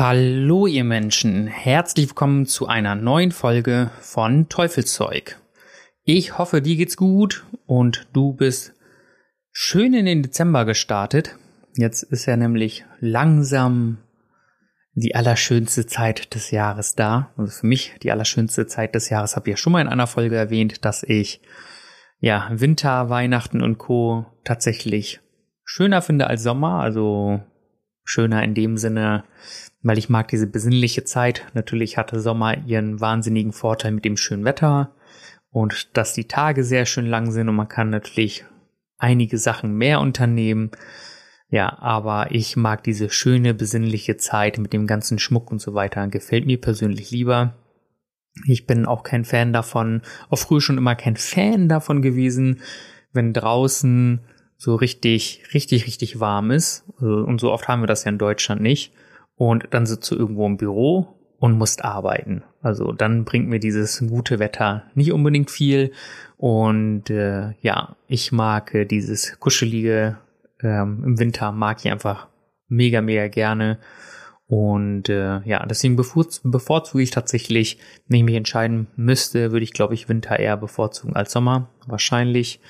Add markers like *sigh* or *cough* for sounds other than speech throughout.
Hallo ihr Menschen, herzlich willkommen zu einer neuen Folge von Teufelszeug. Ich hoffe, dir geht's gut und du bist schön in den Dezember gestartet. Jetzt ist ja nämlich langsam die allerschönste Zeit des Jahres da. Also für mich die allerschönste Zeit des Jahres habe ich ja schon mal in einer Folge erwähnt, dass ich ja Winter, Weihnachten und Co. tatsächlich schöner finde als Sommer. Also schöner in dem Sinne, weil ich mag diese besinnliche Zeit. Natürlich hatte Sommer ihren wahnsinnigen Vorteil mit dem schönen Wetter und dass die Tage sehr schön lang sind und man kann natürlich einige Sachen mehr unternehmen. Ja, aber ich mag diese schöne besinnliche Zeit mit dem ganzen Schmuck und so weiter. Gefällt mir persönlich lieber. Ich bin auch kein Fan davon, auch früher schon immer kein Fan davon gewesen, wenn draußen so richtig, richtig, richtig warm ist. Und so oft haben wir das ja in Deutschland nicht und dann sitzt du irgendwo im Büro und musst arbeiten. Also dann bringt mir dieses gute Wetter nicht unbedingt viel. Und äh, ja, ich mag äh, dieses kuschelige ähm, im Winter, mag ich einfach mega, mega gerne. Und äh, ja, deswegen bevorzuge ich tatsächlich, wenn ich mich entscheiden müsste, würde ich, glaube ich, Winter eher bevorzugen als Sommer. Wahrscheinlich.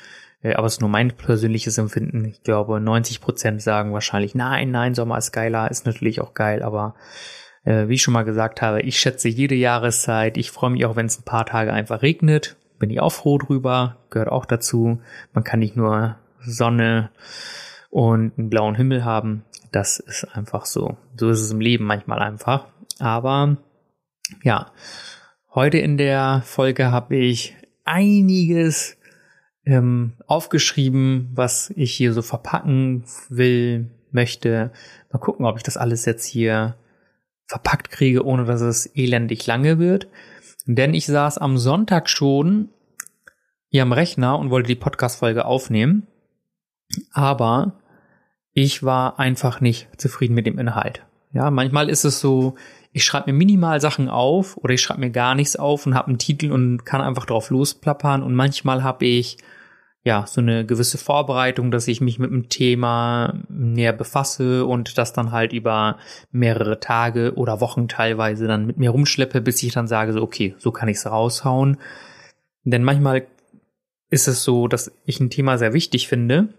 Äh, aber es ist nur mein persönliches Empfinden. Ich glaube, 90 Prozent sagen wahrscheinlich, nein, nein, Sommer ist geiler, ist natürlich auch geil, aber äh, wie ich schon mal gesagt habe, ich schätze jede Jahreszeit. Ich freue mich auch, wenn es ein paar Tage einfach regnet. Bin ich auch froh drüber, gehört auch dazu. Man kann nicht nur Sonne und einen blauen Himmel haben. Das ist einfach so. So ist es im Leben manchmal einfach. Aber ja, heute in der Folge habe ich einiges ähm, aufgeschrieben, was ich hier so verpacken will, möchte. Mal gucken, ob ich das alles jetzt hier verpackt kriege, ohne dass es elendig lange wird. Denn ich saß am Sonntag schon hier am Rechner und wollte die Podcast-Folge aufnehmen. Aber ich war einfach nicht zufrieden mit dem Inhalt. Ja, manchmal ist es so, ich schreibe mir minimal Sachen auf oder ich schreibe mir gar nichts auf und habe einen Titel und kann einfach drauf losplappern. Und manchmal habe ich ja so eine gewisse Vorbereitung, dass ich mich mit dem Thema näher befasse und das dann halt über mehrere Tage oder Wochen teilweise dann mit mir rumschleppe, bis ich dann sage, so okay, so kann ich es raushauen. Denn manchmal ist es so, dass ich ein Thema sehr wichtig finde.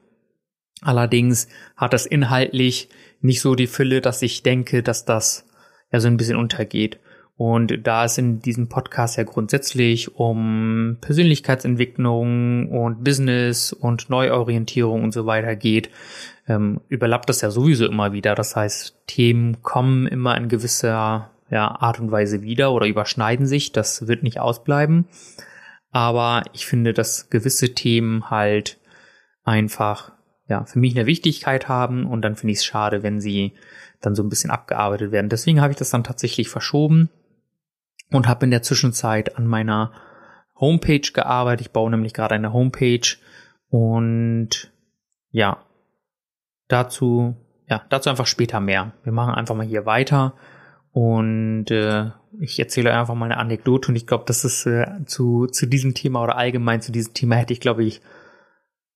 Allerdings hat das inhaltlich nicht so die Fülle, dass ich denke, dass das ja so ein bisschen untergeht. Und da es in diesem Podcast ja grundsätzlich um Persönlichkeitsentwicklung und Business und Neuorientierung und so weiter geht, ähm, überlappt das ja sowieso immer wieder. Das heißt, Themen kommen immer in gewisser ja, Art und Weise wieder oder überschneiden sich. Das wird nicht ausbleiben. Aber ich finde, dass gewisse Themen halt einfach ja, für mich eine Wichtigkeit haben und dann finde ich es schade, wenn sie dann so ein bisschen abgearbeitet werden. Deswegen habe ich das dann tatsächlich verschoben und habe in der Zwischenzeit an meiner Homepage gearbeitet. Ich baue nämlich gerade eine Homepage und ja, dazu, ja, dazu einfach später mehr. Wir machen einfach mal hier weiter und äh, ich erzähle einfach mal eine Anekdote und ich glaube, das ist äh, zu, zu diesem Thema oder allgemein zu diesem Thema hätte ich, glaube ich,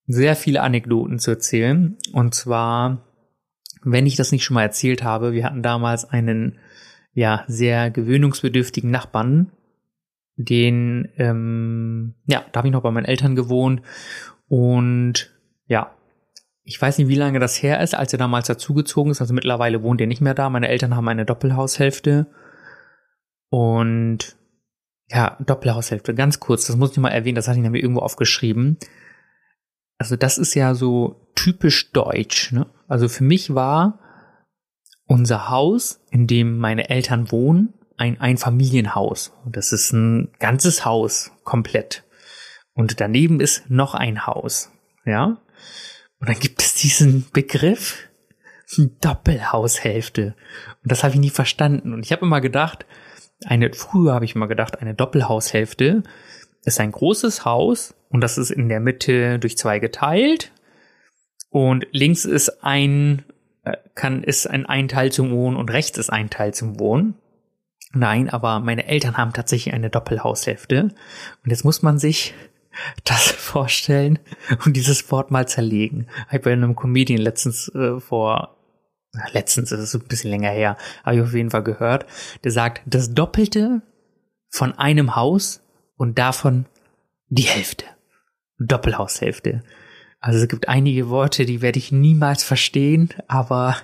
sehr viele Anekdoten zu erzählen. Und zwar, wenn ich das nicht schon mal erzählt habe, wir hatten damals einen ja sehr gewöhnungsbedürftigen Nachbarn, den ähm, ja, da habe ich noch bei meinen Eltern gewohnt und ja, ich weiß nicht, wie lange das her ist, als er damals dazugezogen ist. Also mittlerweile wohnt er nicht mehr da. Meine Eltern haben eine Doppelhaushälfte und ja, Doppelhaushälfte, ganz kurz, das muss ich mal erwähnen, das hatte ich nämlich irgendwo aufgeschrieben. Also das ist ja so typisch deutsch. Ne? Also für mich war unser Haus, in dem meine Eltern wohnen, ein Einfamilienhaus. Das ist ein ganzes Haus komplett. Und daneben ist noch ein Haus. Ja. Und dann gibt es diesen Begriff Doppelhaushälfte. Und das habe ich nie verstanden. Und ich habe immer gedacht, eine, früher habe ich immer gedacht, eine Doppelhaushälfte ist ein großes Haus und das ist in der Mitte durch zwei geteilt. Und links ist ein, kann, ist ein, ein Teil zum Wohnen und rechts ist ein Teil zum Wohnen. Nein, aber meine Eltern haben tatsächlich eine Doppelhaushälfte. Und jetzt muss man sich *laughs* das vorstellen und dieses Wort mal zerlegen. Ich habe bei einem Comedian letztens äh, vor, letztens ist es ein bisschen länger her, habe ich auf jeden Fall gehört, der sagt, das Doppelte von einem Haus und davon die Hälfte. Doppelhaushälfte. Also es gibt einige Worte, die werde ich niemals verstehen, aber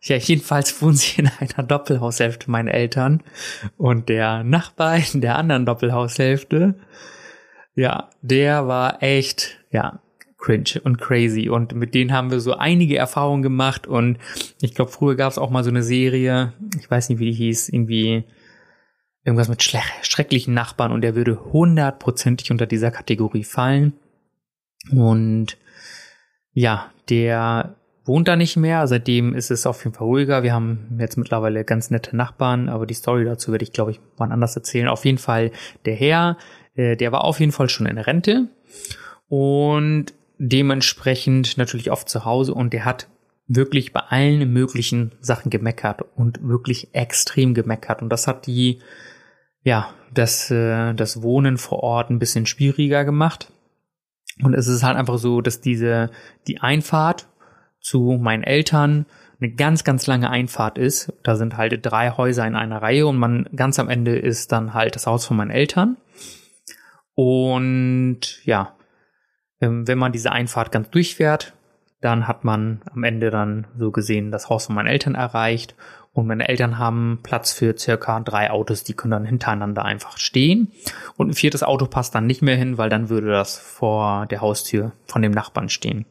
ja, jedenfalls wohnen sie in einer Doppelhaushälfte, meine Eltern. Und der Nachbar in der anderen Doppelhaushälfte, ja, der war echt, ja, cringe und crazy. Und mit denen haben wir so einige Erfahrungen gemacht. Und ich glaube, früher gab es auch mal so eine Serie, ich weiß nicht, wie die hieß, irgendwie irgendwas mit schrecklichen Nachbarn und der würde hundertprozentig unter dieser Kategorie fallen. Und ja, der wohnt da nicht mehr. Seitdem ist es auf jeden Fall ruhiger. Wir haben jetzt mittlerweile ganz nette Nachbarn, aber die Story dazu werde ich, glaube ich, wann anders erzählen. Auf jeden Fall der Herr, äh, der war auf jeden Fall schon in Rente und dementsprechend natürlich oft zu Hause und der hat wirklich bei allen möglichen Sachen gemeckert und wirklich extrem gemeckert und das hat die ja das äh, das Wohnen vor Ort ein bisschen schwieriger gemacht und es ist halt einfach so, dass diese die Einfahrt zu meinen Eltern eine ganz, ganz lange Einfahrt ist. Da sind halt drei Häuser in einer Reihe und man ganz am Ende ist dann halt das Haus von meinen Eltern. Und ja, ähm, wenn man diese Einfahrt ganz durchfährt, dann hat man am Ende dann so gesehen das Haus von meinen Eltern erreicht. Und meine Eltern haben Platz für circa drei Autos, die können dann hintereinander einfach stehen. Und ein viertes Auto passt dann nicht mehr hin, weil dann würde das vor der Haustür von dem Nachbarn stehen.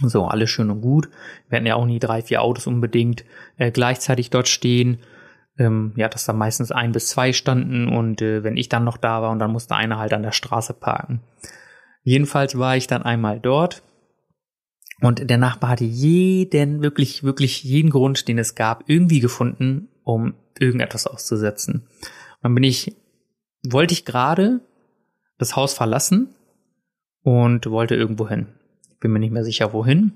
So, alles schön und gut. Wir hatten ja auch nie drei, vier Autos unbedingt äh, gleichzeitig dort stehen. Ähm, ja, dass da meistens ein bis zwei standen und äh, wenn ich dann noch da war und dann musste einer halt an der Straße parken. Jedenfalls war ich dann einmal dort und der Nachbar hatte jeden, wirklich, wirklich jeden Grund, den es gab, irgendwie gefunden, um irgendetwas auszusetzen. Und dann bin ich, wollte ich gerade das Haus verlassen und wollte irgendwo hin bin mir nicht mehr sicher wohin.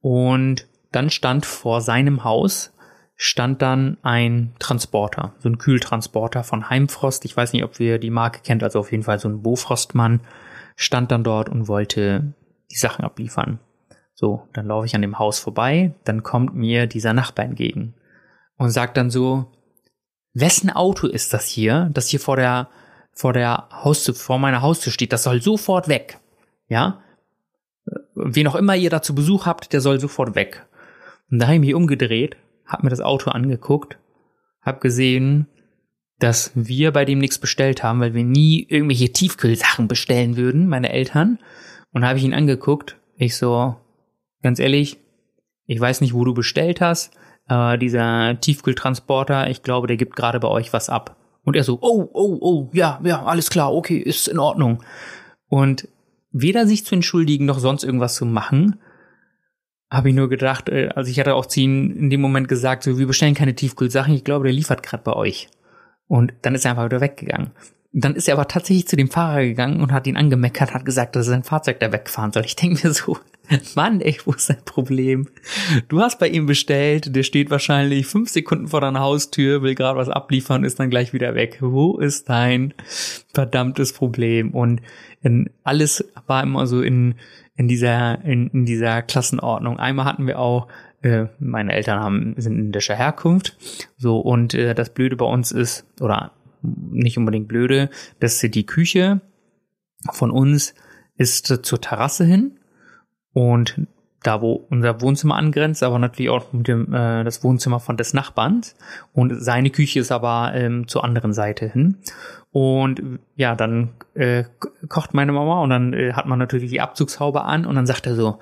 Und dann stand vor seinem Haus stand dann ein Transporter, so ein Kühltransporter von Heimfrost. Ich weiß nicht, ob ihr die Marke kennt, also auf jeden Fall so ein Bofrostmann stand dann dort und wollte die Sachen abliefern. So, dann laufe ich an dem Haus vorbei, dann kommt mir dieser Nachbar entgegen und sagt dann so, wessen Auto ist das hier, das hier vor der vor der Haustür, vor meiner Haustür steht, das soll sofort weg. Ja? wen auch immer ihr da zu Besuch habt, der soll sofort weg. Und da habe ich mich umgedreht, hab mir das Auto angeguckt, hab gesehen, dass wir bei dem nichts bestellt haben, weil wir nie irgendwelche Tiefkühlsachen bestellen würden, meine Eltern. Und habe ich ihn angeguckt. Ich so, ganz ehrlich, ich weiß nicht, wo du bestellt hast. Äh, dieser Tiefkühltransporter, ich glaube, der gibt gerade bei euch was ab. Und er so, oh, oh, oh, ja, ja, alles klar, okay, ist in Ordnung. Und weder sich zu entschuldigen noch sonst irgendwas zu machen. Habe ich nur gedacht, äh, also ich hatte auch zu ihm in dem Moment gesagt, so, wir bestellen keine Tiefkühlsachen, ich glaube, der liefert gerade bei euch. Und dann ist er einfach wieder weggegangen. Dann ist er aber tatsächlich zu dem Fahrer gegangen und hat ihn angemeckert, hat gesagt, dass sein Fahrzeug da wegfahren soll. Ich denke mir so, *laughs* Mann, ey, wo ist dein Problem? Du hast bei ihm bestellt, der steht wahrscheinlich fünf Sekunden vor deiner Haustür, will gerade was abliefern, ist dann gleich wieder weg. Wo ist dein verdammtes Problem? Und in, alles war immer so in, in dieser, in, in dieser Klassenordnung. Einmal hatten wir auch äh, meine Eltern haben, sind indischer Herkunft. So, und äh, das Blöde bei uns ist, oder nicht unbedingt blöde, dass die Küche von uns ist zur Terrasse hin und da wo unser Wohnzimmer angrenzt, aber natürlich auch mit dem, äh, das Wohnzimmer von des Nachbarns und seine Küche ist aber ähm, zur anderen Seite hin. Und ja, dann äh, kocht meine Mama und dann äh, hat man natürlich die Abzugshaube an und dann sagt er so,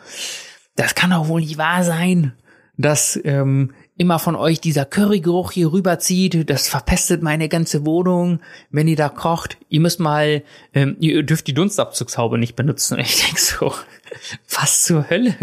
das kann doch wohl nicht wahr sein, dass ähm, immer von euch dieser Currygeruch hier rüberzieht, das verpestet meine ganze Wohnung, wenn ihr da kocht. Ihr müsst mal, ähm, ihr dürft die Dunstabzugshaube nicht benutzen. *laughs* Ich denk so, was zur Hölle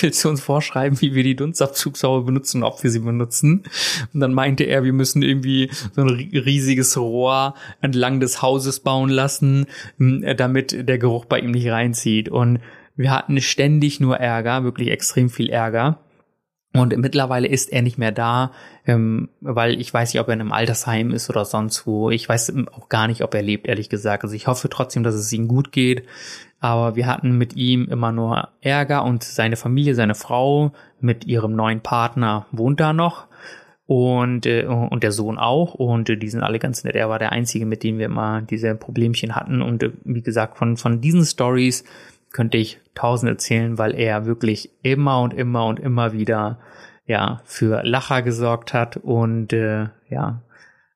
willst du uns vorschreiben, wie wir die Dunstabzugshaube benutzen, ob wir sie benutzen? Und dann meinte er, wir müssen irgendwie so ein riesiges Rohr entlang des Hauses bauen lassen, damit der Geruch bei ihm nicht reinzieht. Und wir hatten ständig nur Ärger, wirklich extrem viel Ärger. Und mittlerweile ist er nicht mehr da, ähm, weil ich weiß nicht, ob er in einem Altersheim ist oder sonst wo. Ich weiß auch gar nicht, ob er lebt, ehrlich gesagt. Also ich hoffe trotzdem, dass es ihm gut geht. Aber wir hatten mit ihm immer nur Ärger und seine Familie, seine Frau mit ihrem neuen Partner wohnt da noch und äh, und der Sohn auch und äh, die sind alle ganz nett. Er war der einzige, mit dem wir immer diese Problemchen hatten und äh, wie gesagt von von diesen Stories könnte ich tausend erzählen, weil er wirklich immer und immer und immer wieder ja für Lacher gesorgt hat und äh, ja,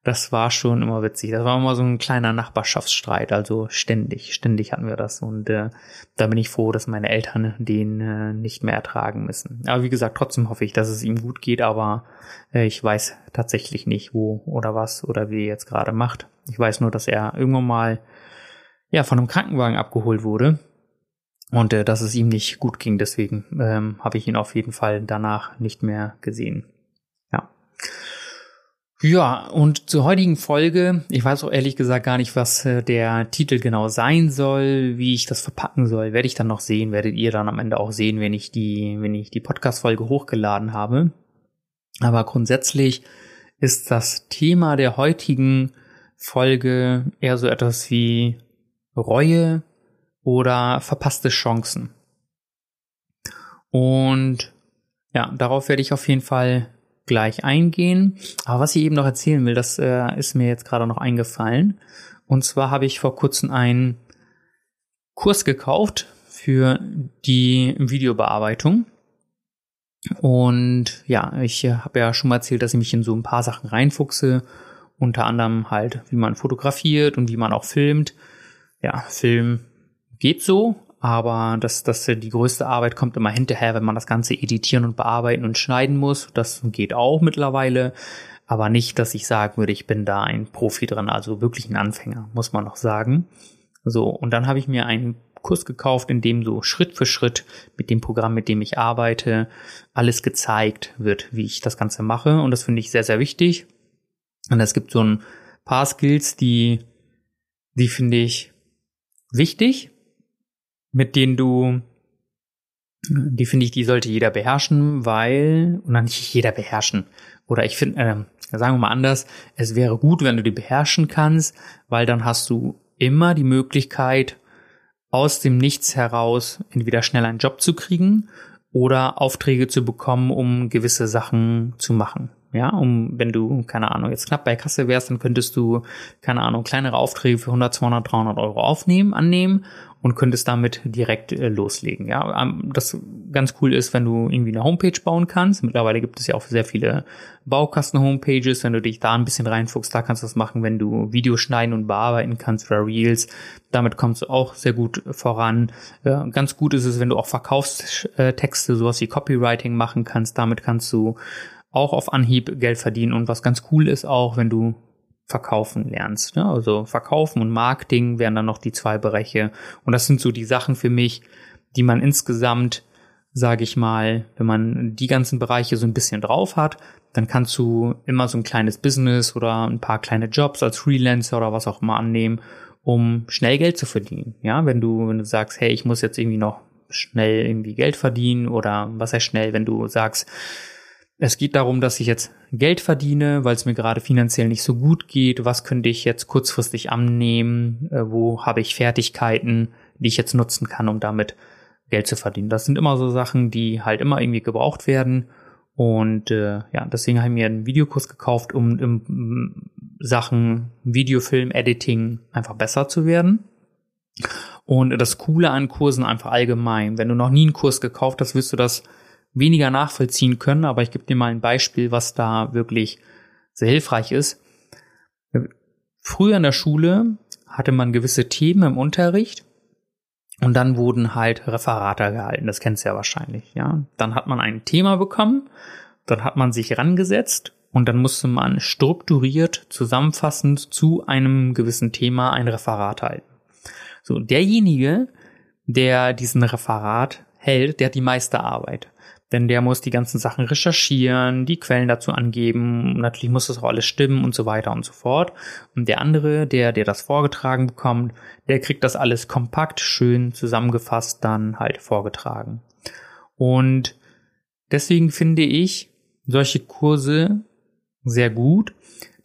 das war schon immer witzig. Das war immer so ein kleiner Nachbarschaftsstreit, also ständig, ständig hatten wir das und äh, da bin ich froh, dass meine Eltern den äh, nicht mehr ertragen müssen. Aber wie gesagt, trotzdem hoffe ich, dass es ihm gut geht, aber äh, ich weiß tatsächlich nicht, wo oder was oder wie er jetzt gerade macht. Ich weiß nur, dass er irgendwann mal ja von einem Krankenwagen abgeholt wurde und äh, dass es ihm nicht gut ging. Deswegen ähm, habe ich ihn auf jeden Fall danach nicht mehr gesehen. Ja. Ja, und zur heutigen Folge, ich weiß auch ehrlich gesagt gar nicht, was äh, der Titel genau sein soll, wie ich das verpacken soll, werde ich dann noch sehen, werdet ihr dann am Ende auch sehen, wenn ich die, wenn ich die Podcast-Folge hochgeladen habe. Aber grundsätzlich ist das Thema der heutigen Folge eher so etwas wie Reue, oder verpasste Chancen. Und ja, darauf werde ich auf jeden Fall gleich eingehen. Aber was ich eben noch erzählen will, das äh, ist mir jetzt gerade noch eingefallen. Und zwar habe ich vor kurzem einen Kurs gekauft für die Videobearbeitung. Und ja, ich habe ja schon mal erzählt, dass ich mich in so ein paar Sachen reinfuchse. Unter anderem halt, wie man fotografiert und wie man auch filmt. Ja, Film geht so, aber das, das die größte Arbeit kommt immer hinterher, wenn man das Ganze editieren und bearbeiten und schneiden muss. Das geht auch mittlerweile, aber nicht, dass ich sagen würde, ich bin da ein Profi drin, also wirklich ein Anfänger, muss man noch sagen. So, und dann habe ich mir einen Kurs gekauft, in dem so Schritt für Schritt mit dem Programm, mit dem ich arbeite, alles gezeigt wird, wie ich das Ganze mache. Und das finde ich sehr, sehr wichtig. Und es gibt so ein paar Skills, die, die finde ich wichtig, mit denen du, die finde ich, die sollte jeder beherrschen, weil, oder nicht jeder beherrschen. Oder ich finde, äh, sagen wir mal anders, es wäre gut, wenn du die beherrschen kannst, weil dann hast du immer die Möglichkeit, aus dem Nichts heraus entweder schnell einen Job zu kriegen oder Aufträge zu bekommen, um gewisse Sachen zu machen. Ja, um, wenn du, keine Ahnung, jetzt knapp bei Kasse wärst, dann könntest du, keine Ahnung, kleinere Aufträge für 100, 200, 300 Euro aufnehmen, annehmen und könntest damit direkt äh, loslegen. Ja, ähm, das ganz cool ist, wenn du irgendwie eine Homepage bauen kannst. Mittlerweile gibt es ja auch sehr viele Baukasten-Homepages. Wenn du dich da ein bisschen reinfuchst, da kannst du das machen, wenn du Videos schneiden und bearbeiten kannst oder Reels. Damit kommst du auch sehr gut voran. Äh, ganz gut ist es, wenn du auch Verkaufstexte, sowas wie Copywriting machen kannst. Damit kannst du auch auf Anhieb Geld verdienen. Und was ganz cool ist auch, wenn du verkaufen lernst. Ne? Also verkaufen und Marketing wären dann noch die zwei Bereiche. Und das sind so die Sachen für mich, die man insgesamt, sage ich mal, wenn man die ganzen Bereiche so ein bisschen drauf hat, dann kannst du immer so ein kleines Business oder ein paar kleine Jobs als Freelancer oder was auch immer annehmen, um schnell Geld zu verdienen. Ja, wenn du, wenn du sagst, hey, ich muss jetzt irgendwie noch schnell irgendwie Geld verdienen oder was heißt schnell, wenn du sagst, es geht darum, dass ich jetzt Geld verdiene, weil es mir gerade finanziell nicht so gut geht. Was könnte ich jetzt kurzfristig annehmen? Äh, wo habe ich Fertigkeiten, die ich jetzt nutzen kann, um damit Geld zu verdienen? Das sind immer so Sachen, die halt immer irgendwie gebraucht werden. Und äh, ja, deswegen habe ich mir einen Videokurs gekauft, um in Sachen Videofilm, Editing einfach besser zu werden. Und das Coole an Kursen einfach allgemein. Wenn du noch nie einen Kurs gekauft hast, wirst du das weniger nachvollziehen können, aber ich gebe dir mal ein Beispiel, was da wirklich sehr hilfreich ist. Früher in der Schule hatte man gewisse Themen im Unterricht und dann wurden halt Referate gehalten. Das kennst du ja wahrscheinlich, ja. Dann hat man ein Thema bekommen, Dann hat man sich rangesetzt und dann musste man strukturiert, zusammenfassend zu einem gewissen Thema ein Referat halten. So, derjenige, der diesen Referat hält, der hat die meiste Arbeit. Denn der muss die ganzen Sachen recherchieren, die Quellen dazu angeben, natürlich muss das auch alles stimmen und so weiter und so fort. Und der andere, der, der das vorgetragen bekommt, der kriegt das alles kompakt, schön zusammengefasst dann halt vorgetragen. Und deswegen finde ich solche Kurse sehr gut,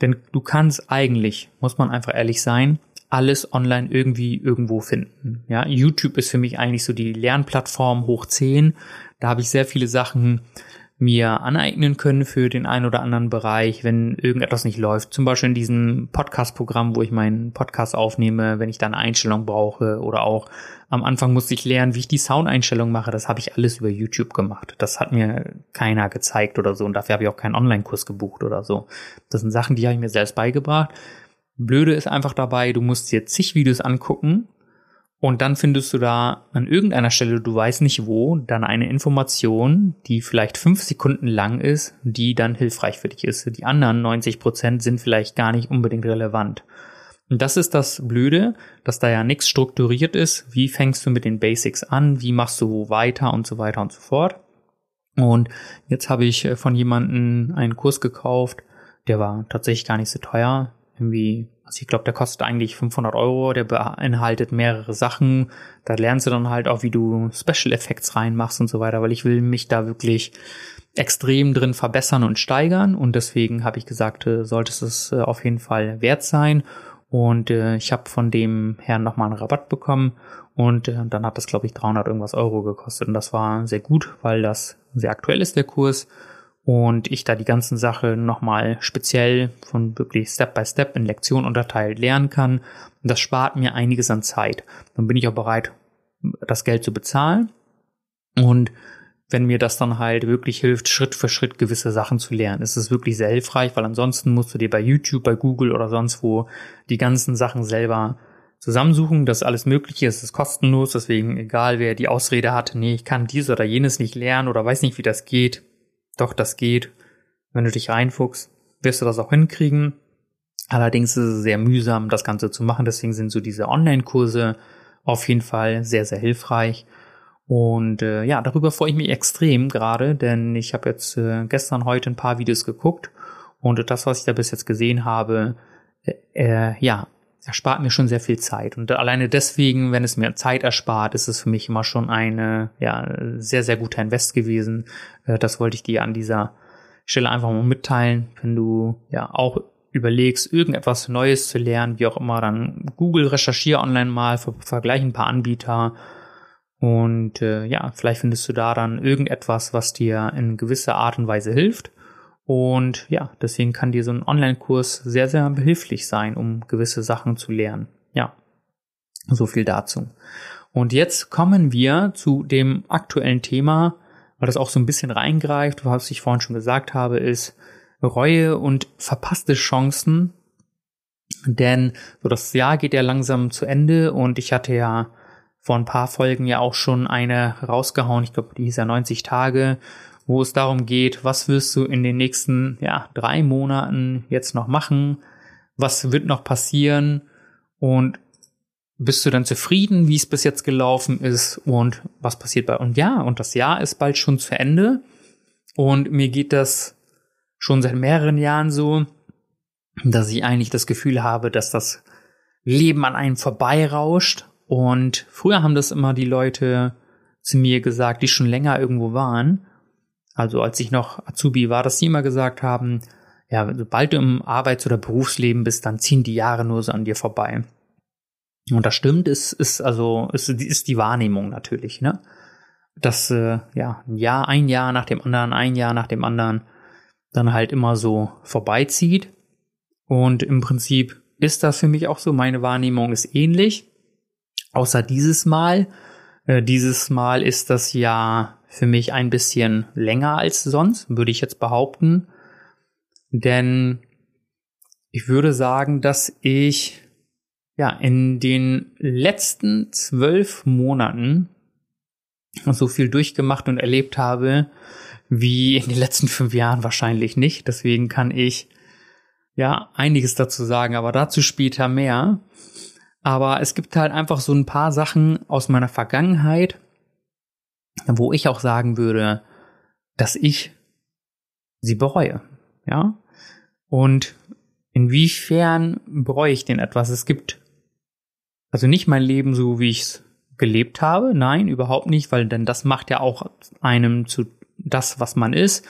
denn du kannst eigentlich, muss man einfach ehrlich sein, alles online irgendwie irgendwo finden. Ja, YouTube ist für mich eigentlich so die Lernplattform hoch 10. Da habe ich sehr viele Sachen mir aneignen können für den einen oder anderen Bereich, wenn irgendetwas nicht läuft. Zum Beispiel in diesem Podcast-Programm, wo ich meinen Podcast aufnehme, wenn ich da eine Einstellung brauche oder auch am Anfang musste ich lernen, wie ich die Soundeinstellung mache. Das habe ich alles über YouTube gemacht. Das hat mir keiner gezeigt oder so und dafür habe ich auch keinen Online-Kurs gebucht oder so. Das sind Sachen, die habe ich mir selbst beigebracht. Blöde ist einfach dabei, du musst dir zig Videos angucken und dann findest du da an irgendeiner Stelle, du weißt nicht wo, dann eine Information, die vielleicht fünf Sekunden lang ist, die dann hilfreich für dich ist. Die anderen 90 Prozent sind vielleicht gar nicht unbedingt relevant. Und das ist das Blöde, dass da ja nichts strukturiert ist. Wie fängst du mit den Basics an? Wie machst du weiter und so weiter und so fort? Und jetzt habe ich von jemandem einen Kurs gekauft, der war tatsächlich gar nicht so teuer irgendwie, also ich glaube, der kostet eigentlich 500 Euro, der beinhaltet mehrere Sachen. Da lernst du dann halt auch, wie du Special Effects reinmachst und so weiter, weil ich will mich da wirklich extrem drin verbessern und steigern. Und deswegen habe ich gesagt, äh, sollte es äh, auf jeden Fall wert sein. Und äh, ich habe von dem Herrn nochmal einen Rabatt bekommen. Und äh, dann hat das glaube ich 300 irgendwas Euro gekostet. Und das war sehr gut, weil das sehr aktuell ist der Kurs und ich da die ganzen Sachen nochmal speziell von wirklich Step by Step in Lektionen unterteilt lernen kann. Und das spart mir einiges an Zeit. Dann bin ich auch bereit, das Geld zu bezahlen. Und wenn mir das dann halt wirklich hilft, Schritt für Schritt gewisse Sachen zu lernen, ist es wirklich sehr hilfreich, weil ansonsten musst du dir bei YouTube, bei Google oder sonst wo die ganzen Sachen selber zusammensuchen, dass alles Mögliche ist, ist kostenlos, deswegen egal wer die Ausrede hat, nee, ich kann dies oder jenes nicht lernen oder weiß nicht, wie das geht, doch, das geht. Wenn du dich reinfuchst, wirst du das auch hinkriegen. Allerdings ist es sehr mühsam, das Ganze zu machen. Deswegen sind so diese Online-Kurse auf jeden Fall sehr, sehr hilfreich. Und äh, ja, darüber freue ich mich extrem gerade, denn ich habe jetzt äh, gestern, heute ein paar Videos geguckt und das, was ich da bis jetzt gesehen habe, äh, äh ja, erspart mir schon sehr viel Zeit. Und alleine deswegen, wenn es mir Zeit erspart, ist es für mich immer schon eine ja, sehr, sehr guter Invest gewesen. Äh, das wollte ich dir an dieser Stelle einfach mal mitteilen. Wenn du ja auch überlegst, irgendetwas Neues zu lernen, wie auch immer, dann Google recherchiere online mal, ver vergleiche ein paar Anbieter und äh, ja, vielleicht findest du da dann irgendetwas, was dir in gewisser Art und Weise hilft. Und ja, deswegen kann dir so ein Online-Kurs sehr, sehr behilflich sein, um gewisse Sachen zu lernen. Ja, so viel dazu. Und jetzt kommen wir zu dem aktuellen Thema, weil das auch so ein bisschen reingreift, was ich vorhin schon gesagt habe, ist Reue und verpasste Chancen. Denn so das Jahr geht ja langsam zu Ende und ich hatte ja vor ein paar Folgen ja auch schon eine rausgehauen. Ich glaube, die hieß ja 90 Tage wo es darum geht, was wirst du in den nächsten ja, drei Monaten jetzt noch machen, was wird noch passieren? Und bist du dann zufrieden, wie es bis jetzt gelaufen ist? Und was passiert bei und ja, und das Jahr ist bald schon zu Ende. Und mir geht das schon seit mehreren Jahren so, dass ich eigentlich das Gefühl habe, dass das Leben an einem vorbeirauscht. Und früher haben das immer die Leute zu mir gesagt, die schon länger irgendwo waren also als ich noch Azubi war, dass sie immer gesagt haben, ja, sobald du im Arbeits- oder Berufsleben bist, dann ziehen die Jahre nur so an dir vorbei. Und das stimmt, ist, ist also, ist, ist die Wahrnehmung natürlich, ne? Dass, äh, ja, ein Jahr, ein Jahr nach dem anderen, ein Jahr nach dem anderen dann halt immer so vorbeizieht. Und im Prinzip ist das für mich auch so. Meine Wahrnehmung ist ähnlich. Außer dieses Mal. Äh, dieses Mal ist das Jahr für mich ein bisschen länger als sonst, würde ich jetzt behaupten. Denn ich würde sagen, dass ich ja in den letzten zwölf Monaten so viel durchgemacht und erlebt habe, wie in den letzten fünf Jahren wahrscheinlich nicht. Deswegen kann ich ja einiges dazu sagen, aber dazu später mehr. Aber es gibt halt einfach so ein paar Sachen aus meiner Vergangenheit, wo ich auch sagen würde, dass ich sie bereue. Ja? Und inwiefern bereue ich denn etwas? Es gibt also nicht mein Leben so, wie ich es gelebt habe. Nein, überhaupt nicht, weil denn das macht ja auch einem zu das, was man ist.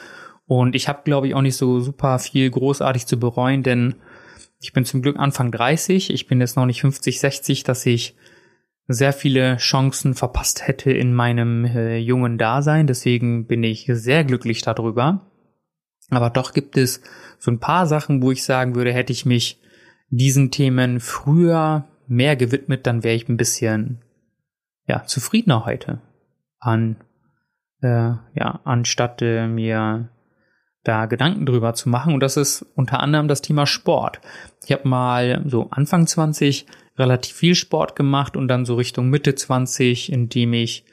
Und ich habe, glaube ich, auch nicht so super viel großartig zu bereuen, denn ich bin zum Glück Anfang 30. Ich bin jetzt noch nicht 50, 60, dass ich sehr viele Chancen verpasst hätte in meinem äh, jungen Dasein. Deswegen bin ich sehr glücklich darüber. Aber doch gibt es so ein paar Sachen, wo ich sagen würde, hätte ich mich diesen Themen früher mehr gewidmet, dann wäre ich ein bisschen ja zufriedener heute an äh, ja anstatt äh, mir da Gedanken drüber zu machen. Und das ist unter anderem das Thema Sport. Ich habe mal so Anfang 20 relativ viel Sport gemacht und dann so Richtung Mitte 20, indem ich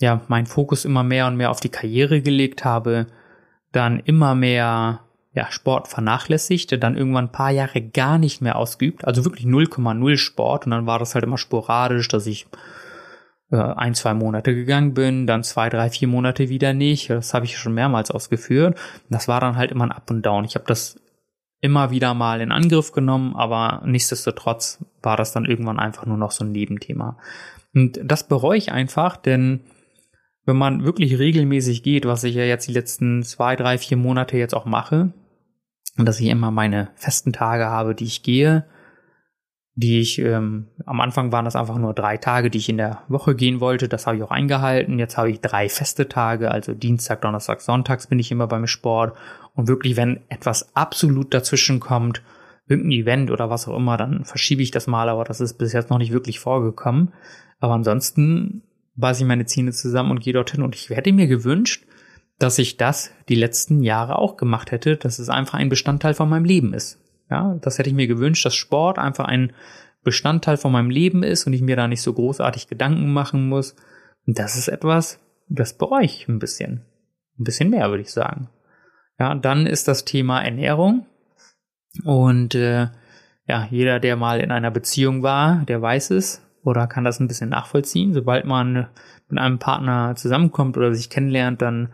ja meinen Fokus immer mehr und mehr auf die Karriere gelegt habe, dann immer mehr ja, Sport vernachlässigt, dann irgendwann ein paar Jahre gar nicht mehr ausgeübt, also wirklich 0,0 Sport und dann war das halt immer sporadisch, dass ich äh, ein, zwei Monate gegangen bin, dann zwei, drei, vier Monate wieder nicht. Das habe ich schon mehrmals ausgeführt. Das war dann halt immer ein Up und Down. Ich habe das immer wieder mal in Angriff genommen, aber nichtsdestotrotz war das dann irgendwann einfach nur noch so ein Nebenthema. Und das bereue ich einfach, denn wenn man wirklich regelmäßig geht, was ich ja jetzt die letzten zwei, drei, vier Monate jetzt auch mache, und dass ich immer meine festen Tage habe, die ich gehe, die ich, ähm, am Anfang waren das einfach nur drei Tage, die ich in der Woche gehen wollte. Das habe ich auch eingehalten. Jetzt habe ich drei feste Tage, also Dienstag, Donnerstag, Sonntags bin ich immer beim Sport. Und wirklich, wenn etwas absolut dazwischen kommt, irgendein Event oder was auch immer, dann verschiebe ich das mal, aber das ist bis jetzt noch nicht wirklich vorgekommen. Aber ansonsten beiße ich meine Zähne zusammen und gehe dorthin und ich hätte mir gewünscht, dass ich das die letzten Jahre auch gemacht hätte, dass es einfach ein Bestandteil von meinem Leben ist. Ja, das hätte ich mir gewünscht, dass Sport einfach ein Bestandteil von meinem Leben ist und ich mir da nicht so großartig Gedanken machen muss. Und das ist etwas, das bereue ich ein bisschen. Ein bisschen mehr, würde ich sagen. Ja, dann ist das Thema Ernährung. Und äh, ja, jeder, der mal in einer Beziehung war, der weiß es oder kann das ein bisschen nachvollziehen. Sobald man mit einem Partner zusammenkommt oder sich kennenlernt, dann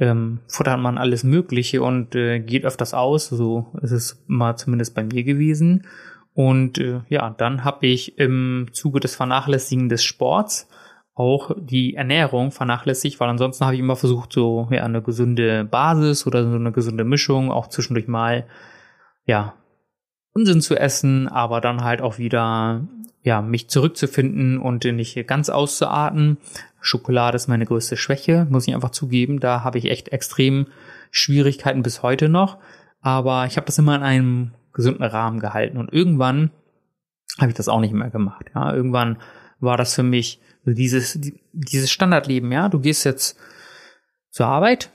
ähm, futtert man alles Mögliche und äh, geht öfters aus. So ist es mal zumindest bei mir gewesen. Und äh, ja, dann habe ich im Zuge des Vernachlässigen des Sports auch die Ernährung vernachlässigt, weil ansonsten habe ich immer versucht, so ja, eine gesunde Basis oder so eine gesunde Mischung, auch zwischendurch mal ja Unsinn zu essen, aber dann halt auch wieder ja mich zurückzufinden und nicht ganz auszuarten. Schokolade ist meine größte Schwäche, muss ich einfach zugeben. Da habe ich echt extrem Schwierigkeiten bis heute noch. Aber ich habe das immer in einem gesunden Rahmen gehalten. Und irgendwann habe ich das auch nicht mehr gemacht. Ja, irgendwann war das für mich dieses, dieses Standardleben. Ja, du gehst jetzt zur Arbeit,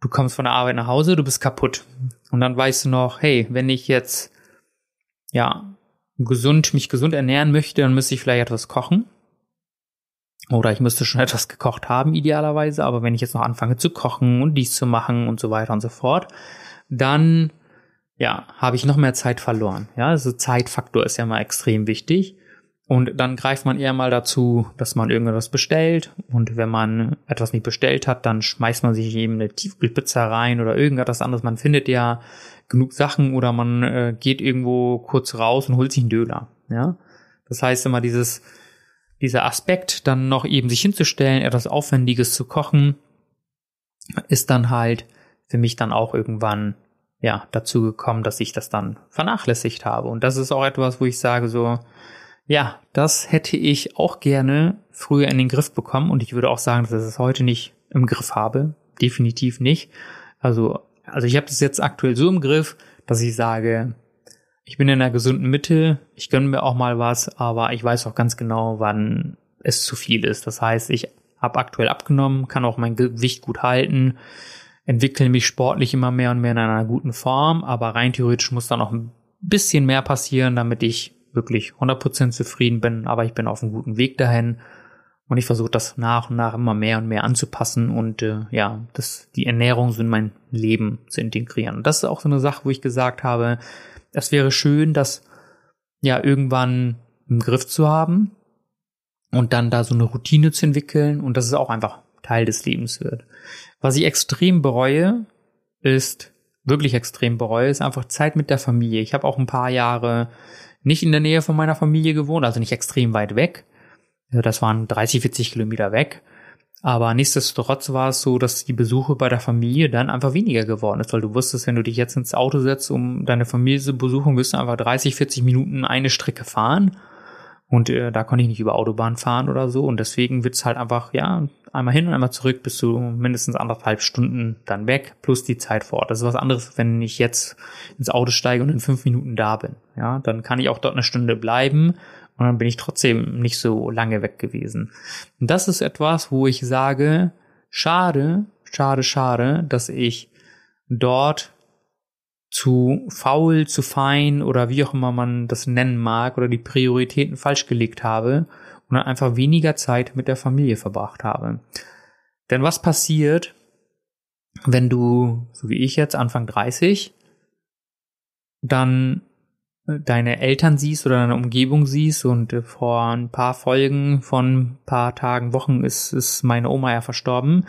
du kommst von der Arbeit nach Hause, du bist kaputt. Und dann weißt du noch, hey, wenn ich jetzt, ja, gesund, mich gesund ernähren möchte, dann müsste ich vielleicht etwas kochen. Oder ich müsste schon *laughs* etwas gekocht haben, idealerweise. Aber wenn ich jetzt noch anfange zu kochen und dies zu machen und so weiter und so fort, dann, ja, habe ich noch mehr Zeit verloren. Ja, also Zeitfaktor ist ja mal extrem wichtig. Und dann greift man eher mal dazu, dass man irgendetwas bestellt. Und wenn man etwas nicht bestellt hat, dann schmeißt man sich eben eine Tiefkühlpizza rein oder irgendetwas anderes. Man findet ja genug Sachen oder man äh, geht irgendwo kurz raus und holt sich einen Döner. Ja, das heißt immer dieses, dieser Aspekt, dann noch eben sich hinzustellen, etwas Aufwendiges zu kochen, ist dann halt für mich dann auch irgendwann ja dazu gekommen, dass ich das dann vernachlässigt habe. Und das ist auch etwas, wo ich sage so, ja, das hätte ich auch gerne früher in den Griff bekommen und ich würde auch sagen, dass ich es heute nicht im Griff habe. Definitiv nicht. Also, also ich habe das jetzt aktuell so im Griff, dass ich sage, ich bin in einer gesunden Mitte, ich gönne mir auch mal was, aber ich weiß auch ganz genau, wann es zu viel ist. Das heißt, ich habe aktuell abgenommen, kann auch mein Gewicht gut halten, entwickle mich sportlich immer mehr und mehr in einer guten Form, aber rein theoretisch muss da noch ein bisschen mehr passieren, damit ich wirklich 100% zufrieden bin, aber ich bin auf einem guten Weg dahin. Und ich versuche das nach und nach immer mehr und mehr anzupassen und äh, ja, das, die Ernährung so in mein Leben zu integrieren. Und das ist auch so eine Sache, wo ich gesagt habe, es wäre schön, das ja irgendwann im Griff zu haben und dann da so eine Routine zu entwickeln und dass es auch einfach Teil des Lebens wird. Was ich extrem bereue, ist wirklich extrem bereue, ist einfach Zeit mit der Familie. Ich habe auch ein paar Jahre nicht in der Nähe von meiner Familie gewohnt, also nicht extrem weit weg. Das waren 30, 40 Kilometer weg. Aber nichtsdestotrotz war es so, dass die Besuche bei der Familie dann einfach weniger geworden ist, weil du wusstest, wenn du dich jetzt ins Auto setzt, um deine Familie zu besuchen, wirst du einfach 30, 40 Minuten eine Strecke fahren. Und äh, da konnte ich nicht über Autobahn fahren oder so. Und deswegen wird es halt einfach, ja, einmal hin und einmal zurück, bist du mindestens anderthalb Stunden dann weg, plus die Zeit vor Ort. Das ist was anderes, wenn ich jetzt ins Auto steige und in fünf Minuten da bin. Ja, dann kann ich auch dort eine Stunde bleiben und dann bin ich trotzdem nicht so lange weg gewesen. Und das ist etwas, wo ich sage, schade, schade, schade, dass ich dort zu faul, zu fein oder wie auch immer man das nennen mag oder die Prioritäten falsch gelegt habe und dann einfach weniger Zeit mit der Familie verbracht habe. Denn was passiert, wenn du, so wie ich jetzt, Anfang 30, dann deine Eltern siehst oder deine Umgebung siehst und äh, vor ein paar Folgen von ein paar Tagen, Wochen ist, ist meine Oma ja verstorben,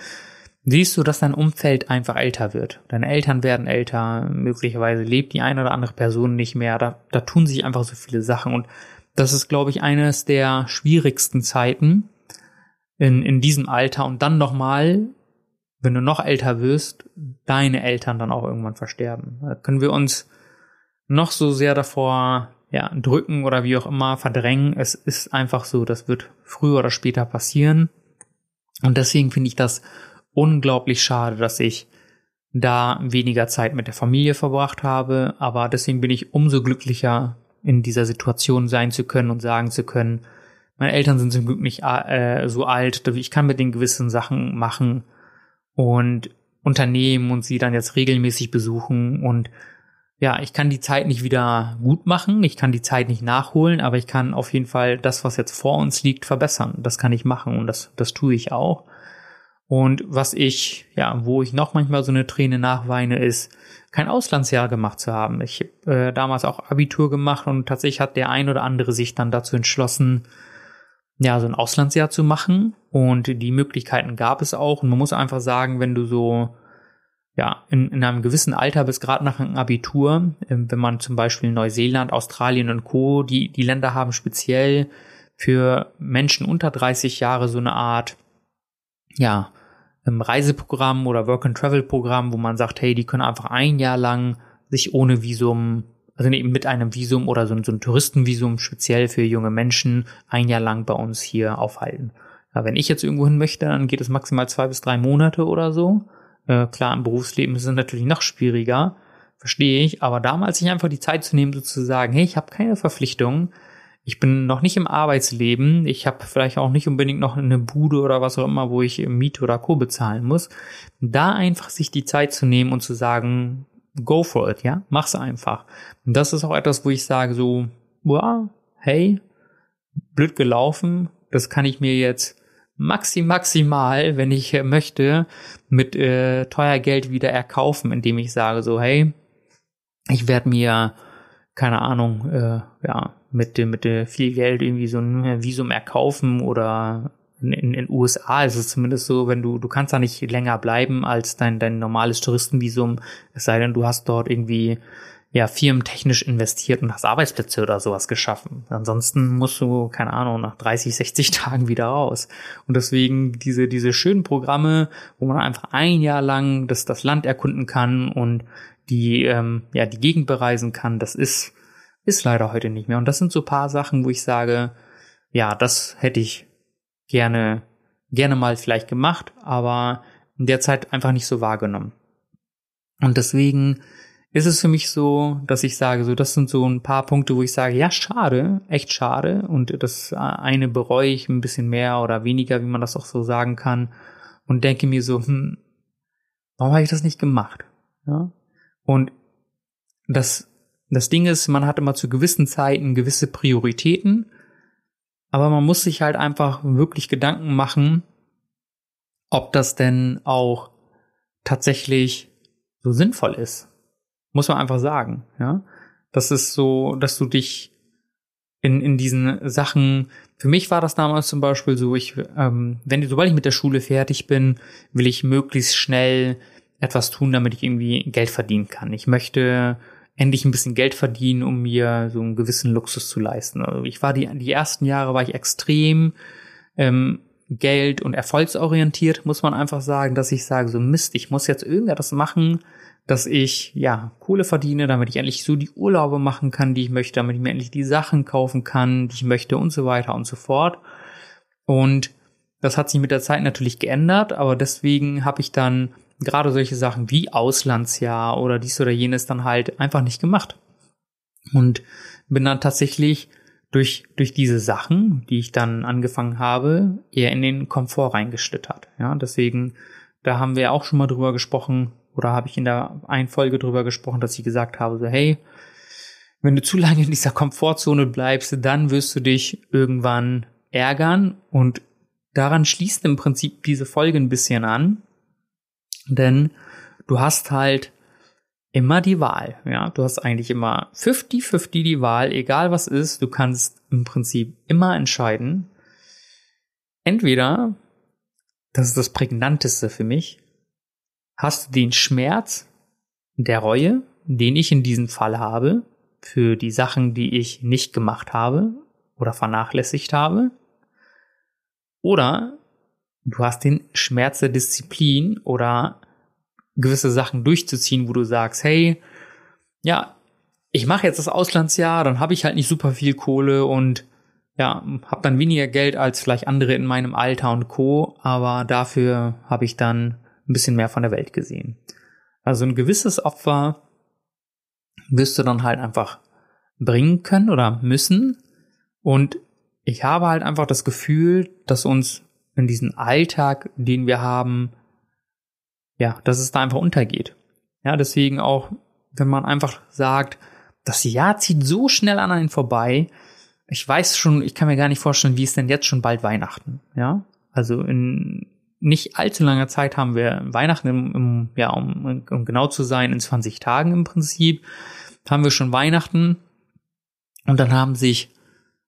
siehst du, dass dein Umfeld einfach älter wird. Deine Eltern werden älter, möglicherweise lebt die eine oder andere Person nicht mehr, da, da tun sich einfach so viele Sachen und das ist, glaube ich, eines der schwierigsten Zeiten in, in diesem Alter und dann nochmal, wenn du noch älter wirst, deine Eltern dann auch irgendwann versterben. Da können wir uns noch so sehr davor ja, drücken oder wie auch immer verdrängen. Es ist einfach so, das wird früher oder später passieren. Und deswegen finde ich das unglaublich schade, dass ich da weniger Zeit mit der Familie verbracht habe. Aber deswegen bin ich umso glücklicher, in dieser Situation sein zu können und sagen zu können, meine Eltern sind zum Glück nicht äh, so alt, ich kann mit den gewissen Sachen machen und unternehmen und sie dann jetzt regelmäßig besuchen und ja, ich kann die Zeit nicht wieder gut machen, ich kann die Zeit nicht nachholen, aber ich kann auf jeden Fall das, was jetzt vor uns liegt, verbessern. Das kann ich machen und das, das tue ich auch. Und was ich, ja, wo ich noch manchmal so eine Träne nachweine, ist, kein Auslandsjahr gemacht zu haben. Ich habe äh, damals auch Abitur gemacht und tatsächlich hat der ein oder andere sich dann dazu entschlossen, ja, so ein Auslandsjahr zu machen. Und die Möglichkeiten gab es auch. Und man muss einfach sagen, wenn du so ja, in, in einem gewissen Alter bis gerade nach einem Abitur, ähm, wenn man zum Beispiel Neuseeland, Australien und Co., die, die Länder haben speziell für Menschen unter 30 Jahre so eine Art, ja, ähm, Reiseprogramm oder Work-and-Travel-Programm, wo man sagt, hey, die können einfach ein Jahr lang sich ohne Visum, also eben mit einem Visum oder so, so ein Touristenvisum speziell für junge Menschen ein Jahr lang bei uns hier aufhalten. Ja, wenn ich jetzt irgendwo hin möchte, dann geht es maximal zwei bis drei Monate oder so. Äh, klar, im Berufsleben ist es natürlich noch schwieriger, verstehe ich, aber damals sich einfach die Zeit zu nehmen, sozusagen, hey, ich habe keine Verpflichtungen, ich bin noch nicht im Arbeitsleben, ich habe vielleicht auch nicht unbedingt noch eine Bude oder was auch immer, wo ich Miete oder Co. bezahlen muss. Da einfach sich die Zeit zu nehmen und zu sagen, go for it, ja, mach's einfach. Und das ist auch etwas, wo ich sage so, wow, hey, blöd gelaufen, das kann ich mir jetzt maxi maximal, wenn ich möchte, mit äh, teuer Geld wieder erkaufen, indem ich sage so, hey, ich werde mir keine Ahnung, äh, ja, mit dem mit dem viel Geld irgendwie so ein Visum erkaufen oder in, in, in USA ist es zumindest so, wenn du du kannst da nicht länger bleiben als dein dein normales Touristenvisum, es sei denn, du hast dort irgendwie ja, firmentechnisch investiert und hast Arbeitsplätze oder sowas geschaffen. Ansonsten musst du, keine Ahnung, nach 30, 60 *laughs* Tagen wieder raus. Und deswegen diese, diese schönen Programme, wo man einfach ein Jahr lang das, das Land erkunden kann und die, ähm, ja, die Gegend bereisen kann, das ist, ist leider heute nicht mehr. Und das sind so paar Sachen, wo ich sage, ja, das hätte ich gerne, gerne mal vielleicht gemacht, aber in der Zeit einfach nicht so wahrgenommen. Und deswegen ist es für mich so, dass ich sage, so das sind so ein paar Punkte, wo ich sage, ja, schade, echt schade. Und das eine bereue ich ein bisschen mehr oder weniger, wie man das auch so sagen kann. Und denke mir so, hm, warum habe ich das nicht gemacht? Ja? Und das, das Ding ist, man hat immer zu gewissen Zeiten gewisse Prioritäten. Aber man muss sich halt einfach wirklich Gedanken machen, ob das denn auch tatsächlich so sinnvoll ist. Muss man einfach sagen, ja. Das ist so, dass du dich in, in diesen Sachen, für mich war das damals zum Beispiel so, ich, ähm, wenn, sobald ich mit der Schule fertig bin, will ich möglichst schnell etwas tun, damit ich irgendwie Geld verdienen kann. Ich möchte endlich ein bisschen Geld verdienen, um mir so einen gewissen Luxus zu leisten. Also ich war die, die ersten Jahre war ich extrem ähm, Geld- und erfolgsorientiert, muss man einfach sagen, dass ich sage, so Mist, ich muss jetzt irgendetwas machen, dass ich ja Kohle verdiene, damit ich endlich so die Urlaube machen kann, die ich möchte, damit ich mir endlich die Sachen kaufen kann, die ich möchte und so weiter und so fort. Und das hat sich mit der Zeit natürlich geändert, aber deswegen habe ich dann gerade solche Sachen wie Auslandsjahr oder dies oder jenes dann halt einfach nicht gemacht. Und bin dann tatsächlich durch, durch diese Sachen, die ich dann angefangen habe, eher in den Komfort reingeschlittert. Ja, deswegen, da haben wir auch schon mal drüber gesprochen, oder habe ich in der einen Folge drüber gesprochen, dass ich gesagt habe, so, hey, wenn du zu *laughs* lange in dieser Komfortzone bleibst, dann wirst du dich irgendwann ärgern und daran schließt im Prinzip diese Folge ein bisschen an, denn du hast halt immer die Wahl. Ja, du hast eigentlich immer 50-50 die Wahl, egal was ist. Du kannst im Prinzip immer entscheiden. Entweder, das ist das prägnanteste für mich, hast du den Schmerz der Reue, den ich in diesem Fall habe, für die Sachen, die ich nicht gemacht habe oder vernachlässigt habe. Oder du hast den Schmerz der Disziplin oder gewisse Sachen durchzuziehen, wo du sagst, hey, ja, ich mache jetzt das Auslandsjahr, dann habe ich halt nicht super viel Kohle und ja, habe dann weniger Geld als vielleicht andere in meinem Alter und Co, aber dafür habe ich dann ein bisschen mehr von der Welt gesehen. Also ein gewisses Opfer wirst du dann halt einfach bringen können oder müssen und ich habe halt einfach das Gefühl, dass uns in diesem Alltag, den wir haben, ja, dass es da einfach untergeht. Ja, deswegen auch, wenn man einfach sagt, das Jahr zieht so schnell an einen vorbei. Ich weiß schon, ich kann mir gar nicht vorstellen, wie es denn jetzt schon bald Weihnachten. Ja, also in nicht allzu langer Zeit haben wir Weihnachten, im, im, ja, um, um genau zu sein, in 20 Tagen im Prinzip, haben wir schon Weihnachten. Und dann haben sich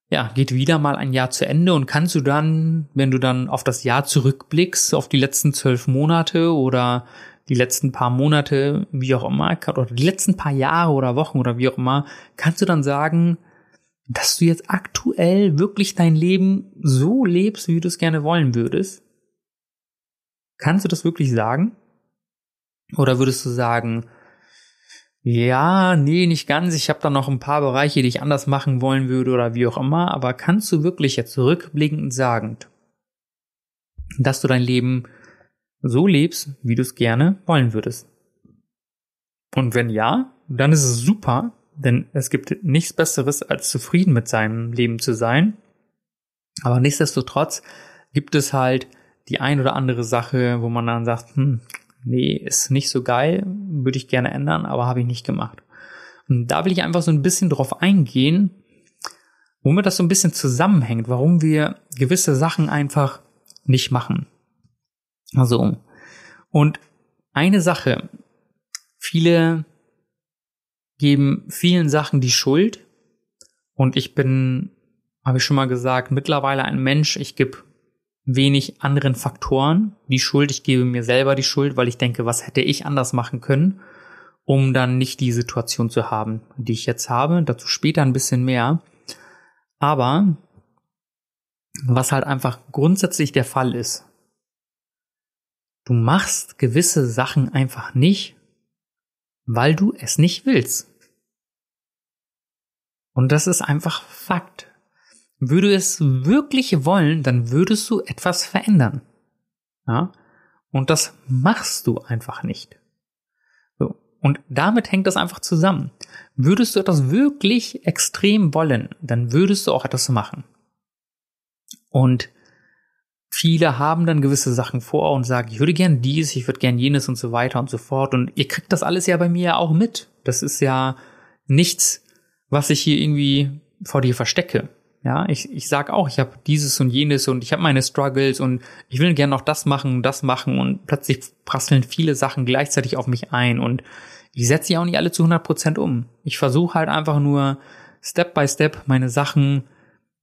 ja, geht wieder mal ein Jahr zu Ende und kannst du dann, wenn du dann auf das Jahr zurückblickst, auf die letzten zwölf Monate oder die letzten paar Monate, wie auch immer, oder die letzten paar Jahre oder Wochen oder wie auch immer, kannst du dann sagen, dass du jetzt aktuell wirklich dein Leben so lebst, wie du es gerne wollen würdest? Kannst du das wirklich sagen? Oder würdest du sagen, ja, nee, nicht ganz. Ich habe da noch ein paar Bereiche, die ich anders machen wollen würde oder wie auch immer. Aber kannst du wirklich jetzt zurückblickend sagen, dass du dein Leben so lebst, wie du es gerne wollen würdest? Und wenn ja, dann ist es super, denn es gibt nichts Besseres, als zufrieden mit seinem Leben zu sein. Aber nichtsdestotrotz gibt es halt die ein oder andere Sache, wo man dann sagt, hm, nee, ist nicht so geil, würde ich gerne ändern, aber habe ich nicht gemacht. Und da will ich einfach so ein bisschen drauf eingehen, womit das so ein bisschen zusammenhängt, warum wir gewisse Sachen einfach nicht machen. Also, und eine Sache, viele geben vielen Sachen die Schuld und ich bin, habe ich schon mal gesagt, mittlerweile ein Mensch, ich gebe wenig anderen Faktoren die Schuld. Ich gebe mir selber die Schuld, weil ich denke, was hätte ich anders machen können, um dann nicht die Situation zu haben, die ich jetzt habe. Dazu später ein bisschen mehr. Aber was halt einfach grundsätzlich der Fall ist, du machst gewisse Sachen einfach nicht, weil du es nicht willst. Und das ist einfach Fakt. Würde es wirklich wollen, dann würdest du etwas verändern. Ja? Und das machst du einfach nicht. So. Und damit hängt das einfach zusammen. Würdest du etwas wirklich extrem wollen, dann würdest du auch etwas machen. Und viele haben dann gewisse Sachen vor und sagen, ich würde gern dies, ich würde gern jenes und so weiter und so fort. Und ihr kriegt das alles ja bei mir auch mit. Das ist ja nichts, was ich hier irgendwie vor dir verstecke. Ja, ich, ich sag auch, ich habe dieses und jenes und ich habe meine Struggles und ich will gerne noch das machen, das machen und plötzlich prasseln viele Sachen gleichzeitig auf mich ein und ich setze sie auch nicht alle zu 100 Prozent um. Ich versuche halt einfach nur Step by Step meine Sachen,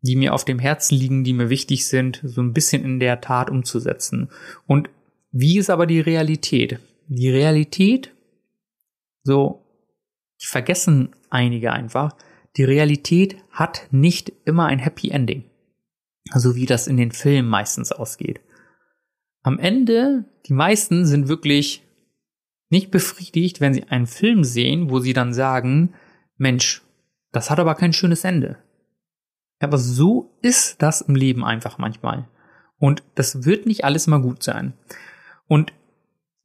die mir auf dem Herzen liegen, die mir wichtig sind, so ein bisschen in der Tat umzusetzen. Und wie ist aber die Realität? Die Realität, so, die vergessen einige einfach, die Realität hat nicht immer ein Happy Ending. So wie das in den Filmen meistens ausgeht. Am Ende, die meisten sind wirklich nicht befriedigt, wenn sie einen Film sehen, wo sie dann sagen, Mensch, das hat aber kein schönes Ende. Aber so ist das im Leben einfach manchmal. Und das wird nicht alles mal gut sein. Und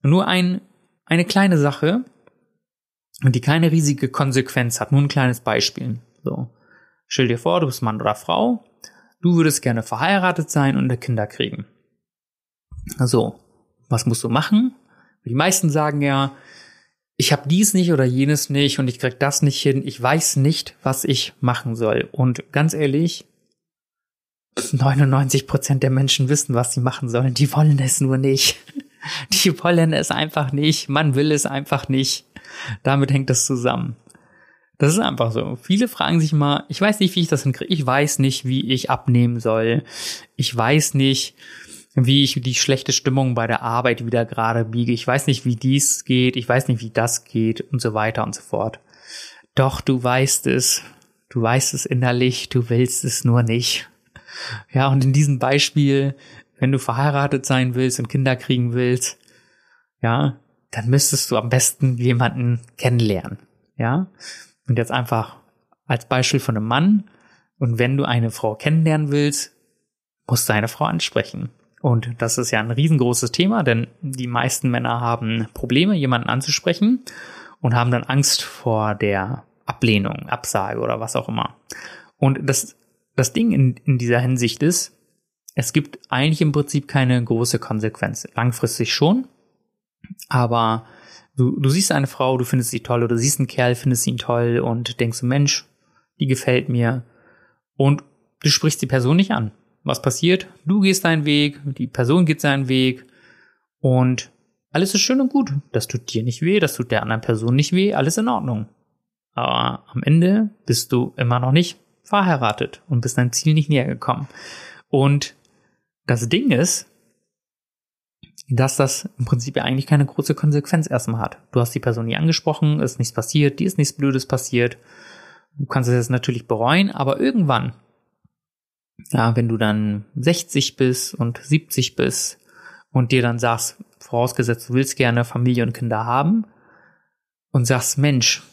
nur ein, eine kleine Sache, die keine riesige Konsequenz hat. Nur ein kleines Beispiel. So. Stell dir vor, du bist Mann oder Frau. Du würdest gerne verheiratet sein und Kinder kriegen. So. Was musst du machen? Die meisten sagen ja, ich habe dies nicht oder jenes nicht und ich krieg das nicht hin. Ich weiß nicht, was ich machen soll. Und ganz ehrlich, 99 Prozent der Menschen wissen, was sie machen sollen. Die wollen es nur nicht. *laughs* Die wollen es einfach nicht. Man will es einfach nicht. Damit hängt das zusammen. Das ist einfach so. Viele fragen sich mal, ich weiß nicht, wie ich das hinkriege. Ich weiß nicht, wie ich abnehmen soll. Ich weiß nicht, wie ich die schlechte Stimmung bei der Arbeit wieder gerade biege. Ich weiß nicht, wie dies geht. Ich weiß nicht, wie das geht und so weiter und so fort. Doch, du weißt es. Du weißt es innerlich. Du willst es nur nicht. Ja, und in diesem Beispiel, wenn du verheiratet sein willst und Kinder kriegen willst, ja, dann müsstest du am besten jemanden kennenlernen. Ja. Und jetzt einfach als Beispiel von einem Mann. Und wenn du eine Frau kennenlernen willst, musst du eine Frau ansprechen. Und das ist ja ein riesengroßes Thema, denn die meisten Männer haben Probleme, jemanden anzusprechen und haben dann Angst vor der Ablehnung, Absage oder was auch immer. Und das, das Ding in, in dieser Hinsicht ist, es gibt eigentlich im Prinzip keine große Konsequenz. Langfristig schon, aber du, du siehst eine Frau, du findest sie toll oder du siehst einen Kerl, findest ihn toll und denkst, Mensch, die gefällt mir. Und du sprichst die Person nicht an was passiert? Du gehst deinen Weg, die Person geht seinen Weg und alles ist schön und gut. Das tut dir nicht weh, das tut der anderen Person nicht weh, alles in Ordnung. Aber am Ende bist du immer noch nicht verheiratet und bist deinem Ziel nicht näher gekommen. Und das Ding ist, dass das im Prinzip ja eigentlich keine große Konsequenz erstmal hat. Du hast die Person nie angesprochen, ist nichts passiert, dir ist nichts Blödes passiert. Du kannst es jetzt natürlich bereuen, aber irgendwann ja, wenn du dann 60 bist und 70 bist und dir dann sagst, vorausgesetzt, du willst gerne Familie und Kinder haben und sagst, Mensch,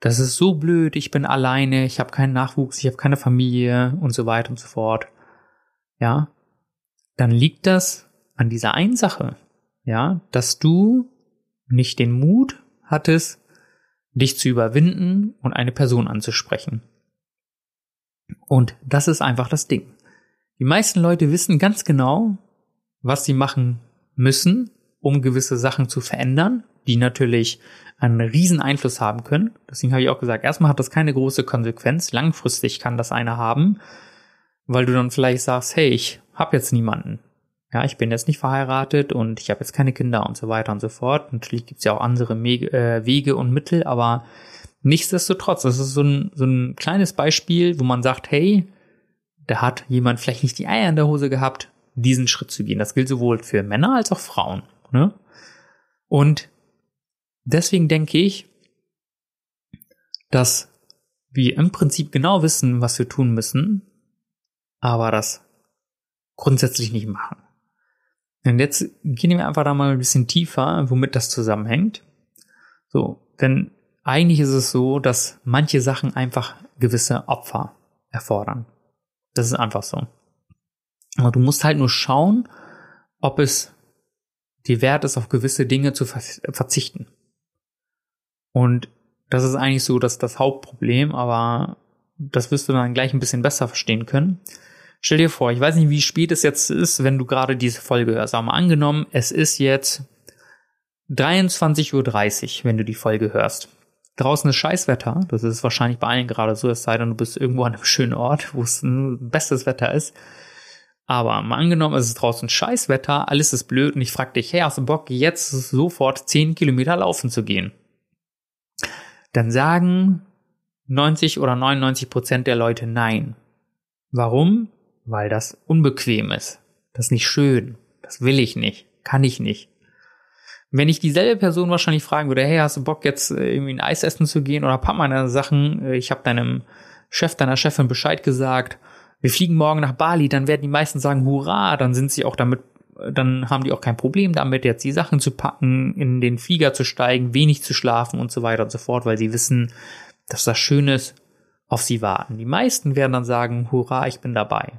das ist so blöd, ich bin alleine, ich habe keinen Nachwuchs, ich habe keine Familie und so weiter und so fort. Ja, dann liegt das an dieser einen Sache, ja, dass du nicht den Mut hattest, dich zu überwinden und eine Person anzusprechen. Und das ist einfach das Ding. Die meisten Leute wissen ganz genau, was sie machen müssen, um gewisse Sachen zu verändern, die natürlich einen riesen Einfluss haben können. Deswegen habe ich auch gesagt, erstmal hat das keine große Konsequenz, langfristig kann das eine haben, weil du dann vielleicht sagst, hey, ich habe jetzt niemanden. Ja, ich bin jetzt nicht verheiratet und ich habe jetzt keine Kinder und so weiter und so fort. Natürlich gibt es ja auch andere äh, Wege und Mittel, aber Nichtsdestotrotz, das ist so ein, so ein kleines Beispiel, wo man sagt, hey, da hat jemand vielleicht nicht die Eier in der Hose gehabt, diesen Schritt zu gehen. Das gilt sowohl für Männer als auch Frauen. Ne? Und deswegen denke ich, dass wir im Prinzip genau wissen, was wir tun müssen, aber das grundsätzlich nicht machen. Und jetzt gehen wir einfach da mal ein bisschen tiefer, womit das zusammenhängt. So, denn eigentlich ist es so, dass manche Sachen einfach gewisse Opfer erfordern. Das ist einfach so. Aber du musst halt nur schauen, ob es dir wert ist, auf gewisse Dinge zu verzichten. Und das ist eigentlich so dass das Hauptproblem, aber das wirst du dann gleich ein bisschen besser verstehen können. Stell dir vor, ich weiß nicht, wie spät es jetzt ist, wenn du gerade diese Folge hörst, aber mal angenommen, es ist jetzt 23.30 Uhr, wenn du die Folge hörst. draußen ist Scheißwetter. Das ist wahrscheinlich bei allen gerade so, es sei denn, du bist irgendwo an einem schönen Ort, wo es ein bestes Wetter ist. Aber mal angenommen, es ist draußen Scheißwetter, alles ist blöd und ich frage dich, hey, hast du Bock, jetzt sofort 10 Kilometer laufen zu gehen? Dann sagen 90 oder 99 Prozent der Leute nein. Warum? Weil das unbequem ist. Das ist nicht schön. Das will ich nicht. Kann ich nicht. Wenn ich dieselbe Person wahrscheinlich fragen würde, hey, hast du Bock jetzt äh, irgendwie ein Eis essen zu gehen oder pack meine Sachen, äh, ich habe deinem Chef, deiner Chefin Bescheid gesagt, wir fliegen morgen nach Bali, dann werden die meisten sagen, hurra, dann sind sie auch damit, dann haben die auch kein Problem damit, jetzt die Sachen zu packen, in den Flieger zu steigen, wenig zu schlafen und so weiter und so fort, weil sie wissen, dass das Schönes auf sie warten. Die meisten werden dann sagen, hurra, ich bin dabei.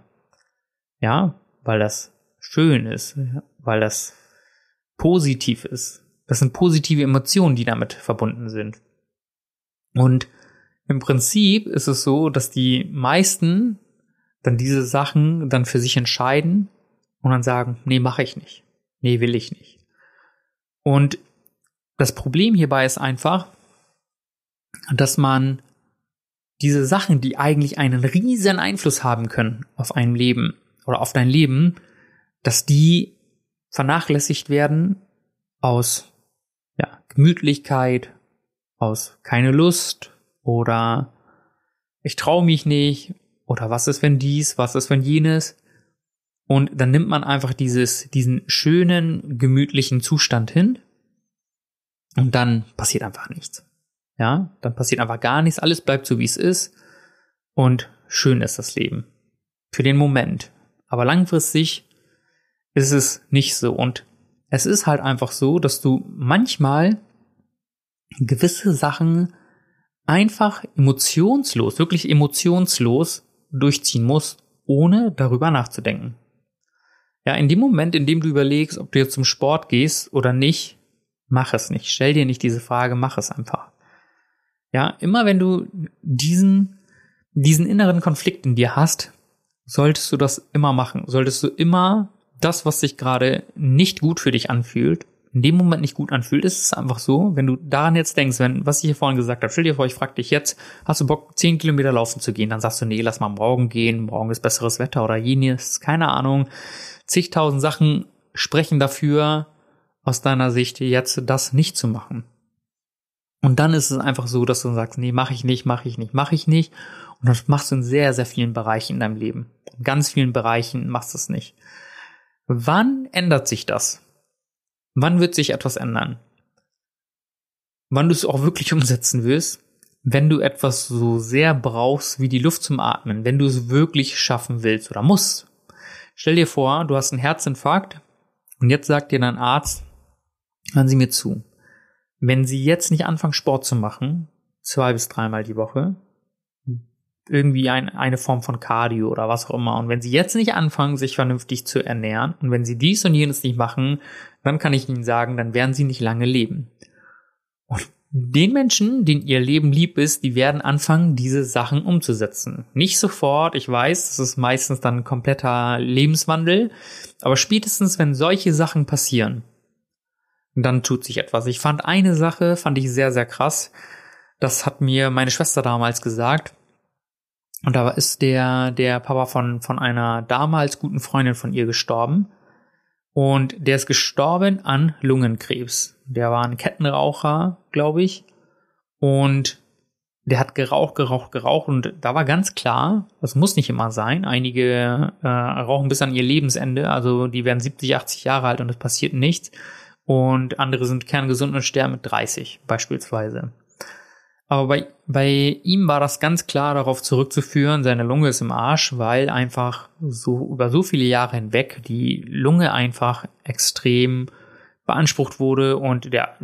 Ja, weil das schön ist, weil das positiv ist. Das sind positive Emotionen, die damit verbunden sind. Und im Prinzip ist es so, dass die meisten dann diese Sachen dann für sich entscheiden und dann sagen, nee, mache ich nicht. Nee, will ich nicht. Und das Problem hierbei ist einfach, dass man diese Sachen, die eigentlich einen riesen Einfluss haben können auf ein Leben oder auf dein Leben, dass die vernachlässigt werden aus ja, Gemütlichkeit, aus keine Lust oder ich traue mich nicht oder was ist wenn dies, was ist wenn jenes. Und dann nimmt man einfach dieses diesen schönen gemütlichen Zustand hin und dann passiert einfach nichts. Ja, dann passiert einfach gar nichts, alles bleibt so wie es ist und schön ist das Leben. Für den Moment, aber langfristig ist es nicht so. Und es ist halt einfach so, dass du manchmal gewisse Sachen einfach emotionslos, wirklich emotionslos durchziehen musst, ohne darüber nachzudenken. Ja, in dem Moment, in dem du überlegst, ob du jetzt zum Sport gehst oder nicht, mach es nicht. Stell dir nicht diese Frage, mach es einfach. Ja, immer wenn du diesen, diesen inneren Konflikt in dir hast, solltest du das immer machen. Solltest du immer das, was sich gerade nicht gut für dich anfühlt, in dem Moment nicht gut anfühlt, ist es einfach so, wenn du daran jetzt denkst, wenn, was ich hier vorhin gesagt habe, stell dir vor, ich frage dich jetzt, hast du Bock, zehn Kilometer laufen zu gehen? Dann sagst du, nee, lass mal morgen gehen, morgen ist besseres Wetter oder jenes, keine Ahnung. Zigtausend Sachen sprechen dafür, aus deiner Sicht jetzt das nicht zu machen. Und dann ist es einfach so, dass du sagst, nee, mache ich nicht, mache ich nicht, mache ich nicht. Und das machst du in sehr, sehr vielen Bereichen in deinem Leben. In ganz vielen Bereichen machst du es nicht. Wann ändert sich das? Wann wird sich etwas ändern? Wann du es auch wirklich umsetzen willst, wenn du etwas so sehr brauchst wie die Luft zum Atmen, wenn du es wirklich schaffen willst oder musst. Stell dir vor, du hast einen Herzinfarkt und jetzt sagt dir dein Arzt, hören Sie mir zu. Wenn Sie jetzt nicht anfangen, Sport zu machen, zwei bis dreimal die Woche, irgendwie ein, eine Form von Cardio oder was auch immer. Und wenn sie jetzt nicht anfangen, sich vernünftig zu ernähren und wenn sie dies und jenes nicht machen, dann kann ich ihnen sagen, dann werden sie nicht lange leben. Und den Menschen, denen ihr Leben lieb ist, die werden anfangen, diese Sachen umzusetzen. Nicht sofort, ich weiß, das ist meistens dann ein kompletter Lebenswandel, aber spätestens, wenn solche Sachen passieren, dann tut sich etwas. Ich fand eine Sache, fand ich sehr, sehr krass. Das hat mir meine Schwester damals gesagt. Und da ist der, der Papa von, von einer damals guten Freundin von ihr gestorben. Und der ist gestorben an Lungenkrebs. Der war ein Kettenraucher, glaube ich. Und der hat geraucht, geraucht, geraucht. Und da war ganz klar, das muss nicht immer sein. Einige äh, rauchen bis an ihr Lebensende. Also die werden 70, 80 Jahre alt und es passiert nichts. Und andere sind kerngesund und sterben mit 30 beispielsweise. Aber bei, bei ihm war das ganz klar darauf zurückzuführen, seine Lunge ist im Arsch, weil einfach so über so viele Jahre hinweg die Lunge einfach extrem beansprucht wurde und der,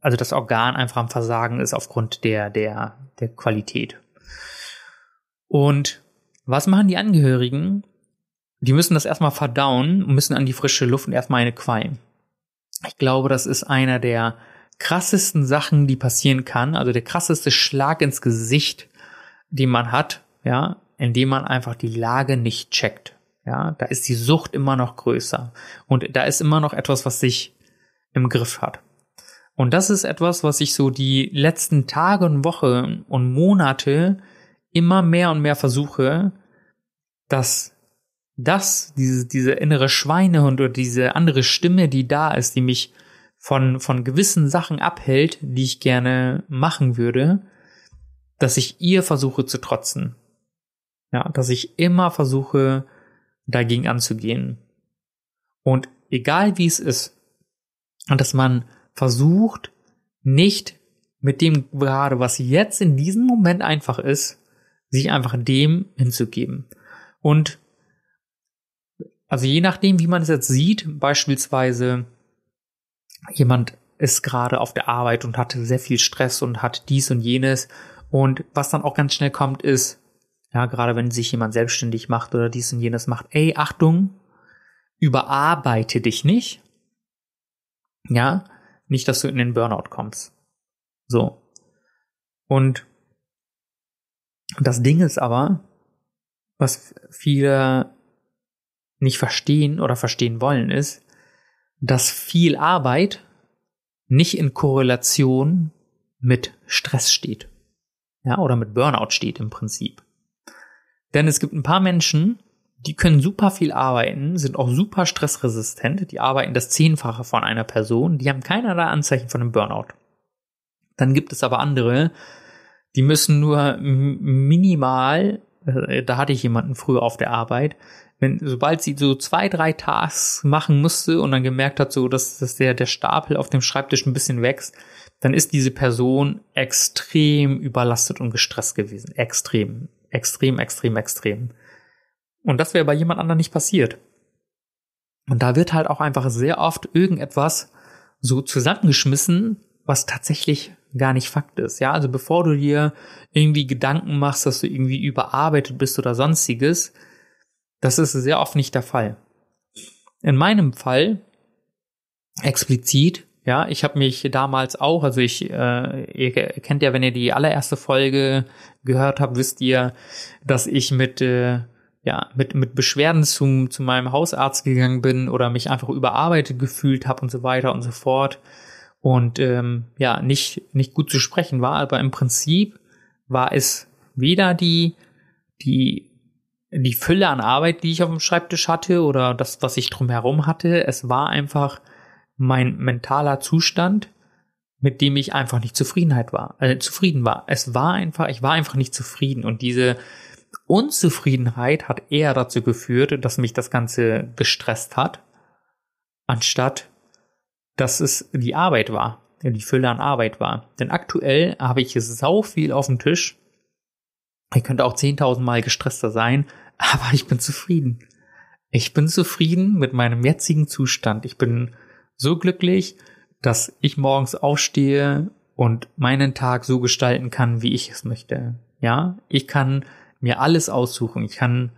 also das Organ einfach am Versagen ist aufgrund der, der, der Qualität. Und was machen die Angehörigen? Die müssen das erstmal verdauen und müssen an die frische Luft und erstmal eine qualmen. Ich glaube, das ist einer der krassesten Sachen, die passieren kann, also der krasseste Schlag ins Gesicht, den man hat, ja, indem man einfach die Lage nicht checkt. Ja, da ist die Sucht immer noch größer und da ist immer noch etwas, was sich im Griff hat. Und das ist etwas, was ich so die letzten Tage und Wochen und Monate immer mehr und mehr versuche, dass das, diese, diese innere Schweinehund oder diese andere Stimme, die da ist, die mich von, von gewissen Sachen abhält, die ich gerne machen würde, dass ich ihr versuche zu trotzen. Ja, dass ich immer versuche, dagegen anzugehen. Und egal wie es ist, dass man versucht, nicht mit dem gerade, was jetzt in diesem Moment einfach ist, sich einfach dem hinzugeben. Und also je nachdem, wie man es jetzt sieht, beispielsweise jemand ist gerade auf der Arbeit und hatte sehr viel Stress und hat dies und jenes. Und was dann auch ganz schnell kommt, ist, ja, gerade wenn sich jemand selbstständig macht oder dies und jenes macht, ey, Achtung, überarbeite dich nicht. Ja, nicht, dass du in den Burnout kommst. So. Und das Ding ist aber, was viele nicht verstehen oder verstehen wollen, ist, dass viel Arbeit nicht in Korrelation mit Stress steht. Ja, oder mit Burnout steht im Prinzip. Denn es gibt ein paar Menschen, die können super viel arbeiten, sind auch super stressresistent, die arbeiten das Zehnfache von einer Person, die haben keinerlei Anzeichen von einem Burnout. Dann gibt es aber andere, die müssen nur minimal, äh, da hatte ich jemanden früher auf der Arbeit, wenn, sobald sie so zwei, drei Tasks machen musste und dann gemerkt hat, so, dass, dass der, der Stapel auf dem Schreibtisch ein bisschen wächst, dann ist diese Person extrem überlastet und gestresst gewesen. Extrem. Extrem, extrem, extrem. Und das wäre bei jemand anderem nicht passiert. Und da wird halt auch einfach sehr oft irgendetwas so zusammengeschmissen, was tatsächlich gar nicht Fakt ist. Ja, also bevor du dir irgendwie Gedanken machst, dass du irgendwie überarbeitet bist oder sonstiges, das ist sehr oft nicht der Fall. In meinem Fall explizit, ja, ich habe mich damals auch, also ich, äh, ihr kennt ja, wenn ihr die allererste Folge gehört habt, wisst ihr, dass ich mit äh, ja, mit, mit Beschwerden zum, zu meinem Hausarzt gegangen bin oder mich einfach überarbeitet gefühlt habe und so weiter und so fort. Und ähm, ja, nicht, nicht gut zu sprechen war, aber im Prinzip war es weder die, die, die Fülle an Arbeit, die ich auf dem Schreibtisch hatte oder das, was ich drumherum hatte. Es war einfach mein mentaler Zustand, mit dem ich einfach nicht Zufriedenheit war, äh, zufrieden war. Es war einfach, ich war einfach nicht zufrieden und diese Unzufriedenheit hat eher dazu geführt, dass mich das Ganze gestresst hat, anstatt dass es die Arbeit war, die Fülle an Arbeit war. Denn aktuell habe ich sau viel auf dem Tisch. Ich könnte auch 10.000 Mal gestresster sein, *laughs* aber ich bin zufrieden. Ich bin zufrieden mit meinem jetzigen Zustand. Ich bin so glücklich, dass ich morgens aufstehe und meinen Tag so gestalten kann, wie ich es möchte. Ja, ich kann mir alles aussuchen. Ich kann,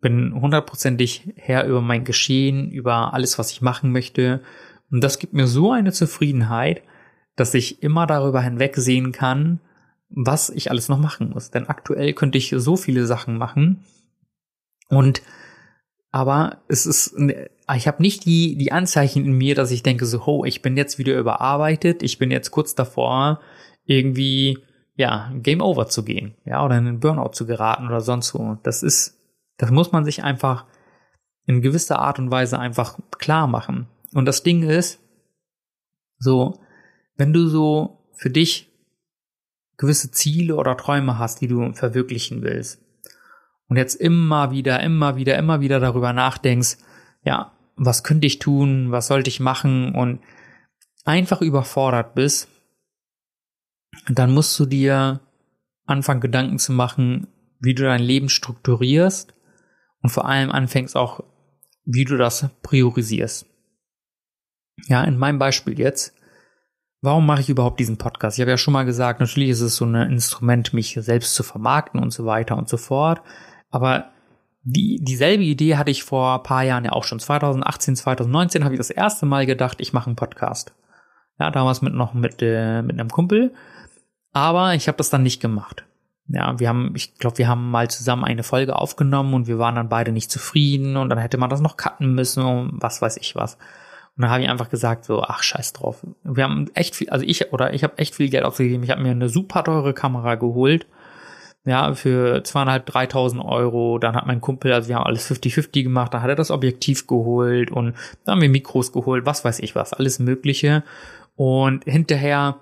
bin hundertprozentig Herr über mein Geschehen, über alles, was ich machen möchte. Und das gibt mir so eine Zufriedenheit, dass ich immer darüber hinwegsehen kann, was ich alles noch machen muss. Denn aktuell könnte ich so viele Sachen machen. Und aber es ist, ich habe nicht die, die Anzeichen in mir, dass ich denke so, oh, ich bin jetzt wieder überarbeitet, ich bin jetzt kurz davor, irgendwie ja, Game Over zu gehen, ja, oder in einen Burnout zu geraten oder sonst wo. Das ist, das muss man sich einfach in gewisser Art und Weise einfach klar machen. Und das Ding ist, so, wenn du so für dich gewisse Ziele oder Träume hast, die du verwirklichen willst, und jetzt immer wieder, immer wieder, immer wieder darüber nachdenkst, ja, was könnte ich tun, was sollte ich machen und einfach überfordert bist, dann musst du dir anfangen, Gedanken zu machen, wie du dein Leben strukturierst und vor allem anfängst auch, wie du das priorisierst. Ja, in meinem Beispiel jetzt, warum mache ich überhaupt diesen Podcast? Ich habe ja schon mal gesagt, natürlich ist es so ein Instrument, mich selbst zu vermarkten und so weiter und so fort. Aber die, dieselbe Idee hatte ich vor ein paar Jahren ja auch schon. 2018, 2019 habe ich das erste Mal gedacht, ich mache einen Podcast. Ja, damals mit noch mit, äh, mit einem Kumpel. Aber ich habe das dann nicht gemacht. Ja, wir haben, ich glaube, wir haben mal zusammen eine Folge aufgenommen und wir waren dann beide nicht zufrieden und dann hätte man das noch cutten müssen und was weiß ich was. Und dann habe ich einfach gesagt so, ach scheiß drauf. Wir haben echt viel, also ich oder ich habe echt viel Geld ausgegeben. Ich habe mir eine super teure Kamera geholt, ja, für zweieinhalb, dreitausend Euro. Dann hat mein Kumpel, also wir haben alles 50-50 gemacht, da hat er das Objektiv geholt und dann haben wir Mikros geholt, was weiß ich was, alles Mögliche. Und hinterher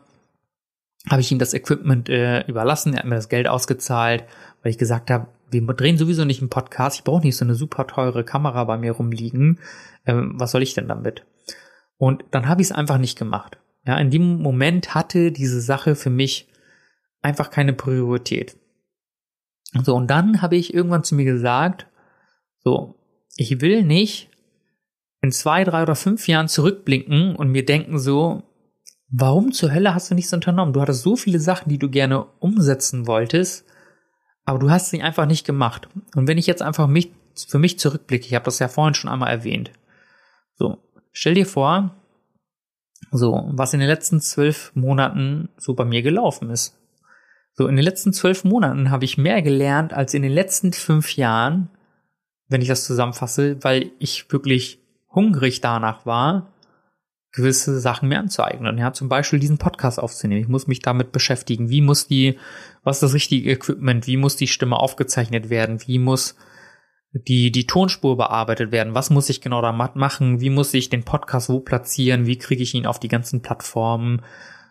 habe ich ihm das Equipment äh, überlassen, er hat mir das Geld ausgezahlt, weil ich gesagt habe, wir drehen sowieso nicht einen Podcast, ich brauche nicht so eine super teure Kamera bei mir rumliegen. Ähm, was soll ich denn damit? Und dann habe ich es einfach nicht gemacht. Ja, in dem Moment hatte diese Sache für mich einfach keine Priorität. So, und dann habe ich irgendwann zu mir gesagt, so, ich will nicht in zwei, drei oder fünf Jahren zurückblinken und mir denken so, warum zur Hölle hast du nichts unternommen? Du hattest so viele Sachen, die du gerne umsetzen wolltest, aber du hast sie einfach nicht gemacht. Und wenn ich jetzt einfach mich, für mich zurückblicke, ich habe das ja vorhin schon einmal erwähnt. So, stell dir vor, so, was in den letzten zwölf Monaten so bei mir gelaufen ist. So, in den letzten zwölf Monaten habe ich mehr gelernt als in den letzten fünf Jahren, wenn ich das zusammenfasse, weil ich wirklich hungrig danach war, gewisse Sachen mir anzueignen. Ja, zum Beispiel diesen Podcast aufzunehmen. Ich muss mich damit beschäftigen. Wie muss die, was ist das richtige Equipment? Wie muss die Stimme aufgezeichnet werden? Wie muss die, die Tonspur bearbeitet werden? Was muss ich genau da machen? Wie muss ich den Podcast wo platzieren? Wie kriege ich ihn auf die ganzen Plattformen?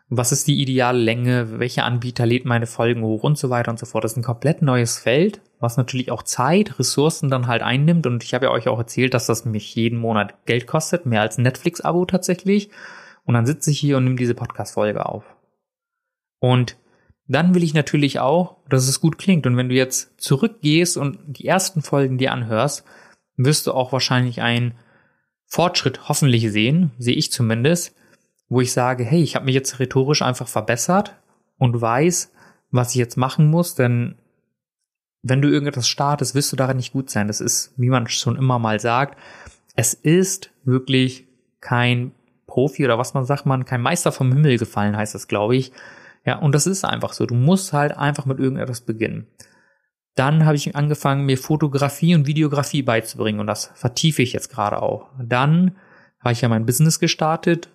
Was ist die ideale Länge? Welche Anbieter lädt meine Folgen hoch und so weiter und so fort? Das ist ein komplett neues Feld, was natürlich auch Zeit, Ressourcen dann halt einnimmt. Und ich habe ja euch auch erzählt, dass das mich jeden Monat Geld kostet, mehr als ein Netflix-Abo tatsächlich. Und dann sitze ich hier und nehme diese Podcast-Folge auf. Und dann will ich natürlich auch, dass es gut klingt. Und wenn du jetzt zurückgehst und die ersten Folgen dir anhörst, wirst du auch wahrscheinlich einen Fortschritt hoffentlich sehen, sehe ich zumindest, wo ich sage, hey, ich habe mich jetzt rhetorisch einfach verbessert und weiß, was ich jetzt machen muss, denn wenn du irgendetwas startest, wirst du darin nicht gut sein. Das ist, wie man schon immer mal sagt, es ist wirklich kein Profi oder was man sagt man, kein Meister vom Himmel gefallen, heißt das, glaube ich. Ja, und das ist einfach so. Du musst halt einfach mit irgendetwas beginnen. Dann habe ich angefangen, mir Fotografie und Videografie beizubringen und das vertiefe ich jetzt gerade auch. Dann habe ich ja mein Business gestartet,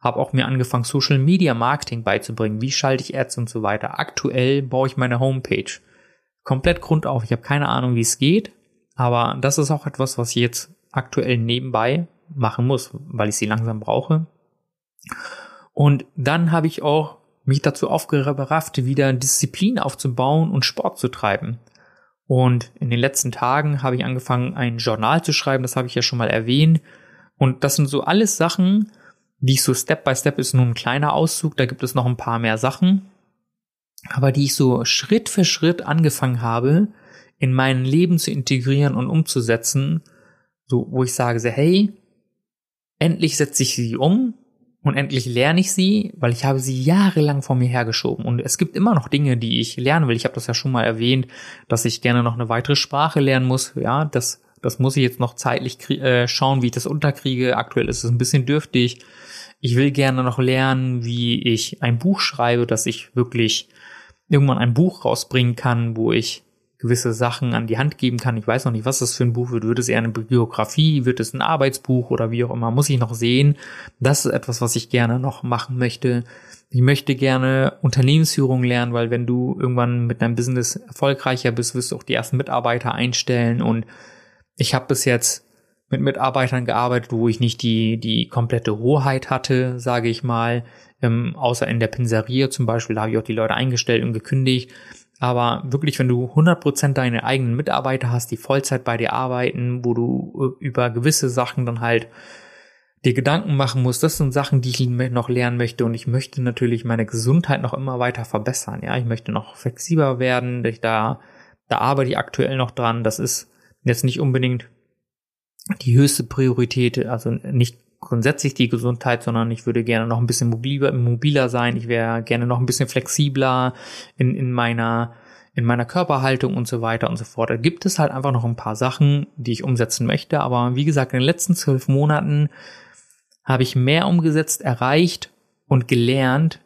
habe auch mir angefangen, Social Media Marketing beizubringen. Wie schalte ich Ads und so weiter. Aktuell baue ich meine Homepage. Komplett grundauf. Ich habe keine Ahnung, wie es geht. Aber das ist auch etwas, was ich jetzt aktuell nebenbei machen muss, weil ich sie langsam brauche. Und dann habe ich auch mich dazu aufgerafft, wieder Disziplin aufzubauen und Sport zu treiben. Und in den letzten Tagen habe ich angefangen, ein Journal zu schreiben, das habe ich ja schon mal erwähnt. Und das sind so alles Sachen, die ich so Step by Step ist nur ein kleiner Auszug, da gibt es noch ein paar mehr Sachen, aber die ich so Schritt für Schritt angefangen habe, in mein Leben zu integrieren und umzusetzen, so wo ich sage, so, hey, endlich setze ich sie um und endlich lerne ich sie, weil ich habe sie jahrelang vor mir hergeschoben und es gibt immer noch Dinge, die ich lernen will. Ich habe das ja schon mal erwähnt, dass ich gerne noch eine weitere Sprache lernen muss. Ja, das das muss ich jetzt noch zeitlich äh, schauen, wie ich das unterkriege. Aktuell ist es ein bisschen dürftig. Ich will gerne noch lernen, wie ich ein Buch schreibe, dass ich wirklich irgendwann ein Buch rausbringen kann, wo ich gewisse Sachen an die Hand geben kann. Ich weiß noch nicht, was das für ein Buch wird. Wird es eher eine Biografie? Wird es ein Arbeitsbuch oder wie auch immer? Muss ich noch sehen. Das ist etwas, was ich gerne noch machen möchte. Ich möchte gerne Unternehmensführung lernen, weil wenn du irgendwann mit deinem Business erfolgreicher bist, wirst du auch die ersten Mitarbeiter einstellen. Und ich habe bis jetzt mit Mitarbeitern gearbeitet, wo ich nicht die, die komplette Hoheit hatte, sage ich mal. Ähm, außer in der Pinserie zum Beispiel, da habe ich auch die Leute eingestellt und gekündigt. Aber wirklich, wenn du 100% deine eigenen Mitarbeiter hast, die Vollzeit bei dir arbeiten, wo du äh, über gewisse Sachen dann halt dir Gedanken machen musst, das sind Sachen, die ich noch lernen möchte und ich möchte natürlich meine Gesundheit noch immer weiter verbessern. Ja, ich möchte noch flexibler werden, ich da, da arbeite ich aktuell noch dran. Das ist jetzt nicht unbedingt die höchste Priorität, also nicht grundsätzlich die Gesundheit, sondern ich würde gerne noch ein bisschen mobiler, mobiler sein. Ich wäre gerne noch ein bisschen flexibler in, in meiner in meiner Körperhaltung und so weiter und so fort. Da gibt es halt einfach noch ein paar Sachen, die ich umsetzen möchte. Aber wie gesagt, in den letzten zwölf Monaten habe ich mehr umgesetzt, erreicht und gelernt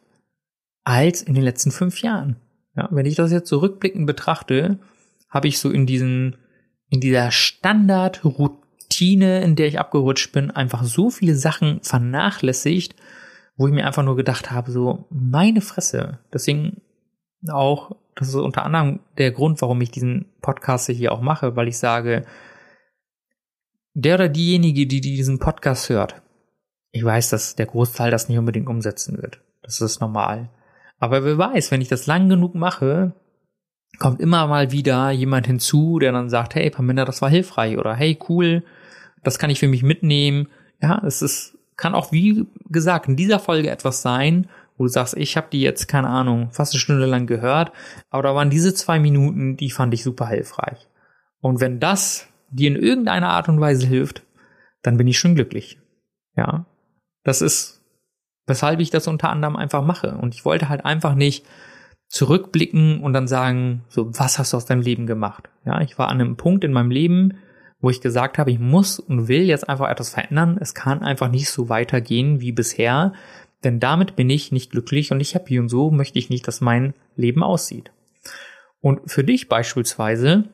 als in den letzten fünf Jahren. Ja, wenn ich das jetzt zurückblickend betrachte, habe ich so in diesen, in dieser Standard Routine, in der ich abgerutscht bin, einfach so viele Sachen vernachlässigt, wo ich mir einfach nur gedacht habe, so, meine Fresse. Deswegen auch, das ist unter anderem der Grund, warum ich diesen Podcast hier auch mache, weil ich sage, der oder diejenige, die diesen Podcast hört, ich weiß, dass der Großteil das nicht unbedingt umsetzen wird. Das ist normal. Aber wer weiß, wenn ich das lang genug mache, kommt immer mal wieder jemand hinzu, der dann sagt, hey, Pamela, das war hilfreich oder hey, cool, das kann ich für mich mitnehmen. Ja, es ist, kann auch wie gesagt in dieser Folge etwas sein, wo du sagst, ich habe die jetzt, keine Ahnung, fast eine Stunde lang gehört, aber da waren diese zwei Minuten, die fand ich super hilfreich. Und wenn das dir in irgendeiner Art und Weise hilft, dann bin ich schon glücklich. Ja, das ist, weshalb ich das unter anderem einfach mache. Und ich wollte halt einfach nicht zurückblicken und dann sagen, so, was hast du aus deinem Leben gemacht? Ja, ich war an einem Punkt in meinem Leben, wo ich gesagt habe, ich muss und will jetzt einfach etwas verändern. Es kann einfach nicht so weitergehen wie bisher, denn damit bin ich nicht glücklich und nicht happy und so möchte ich nicht, dass mein Leben aussieht. Und für dich beispielsweise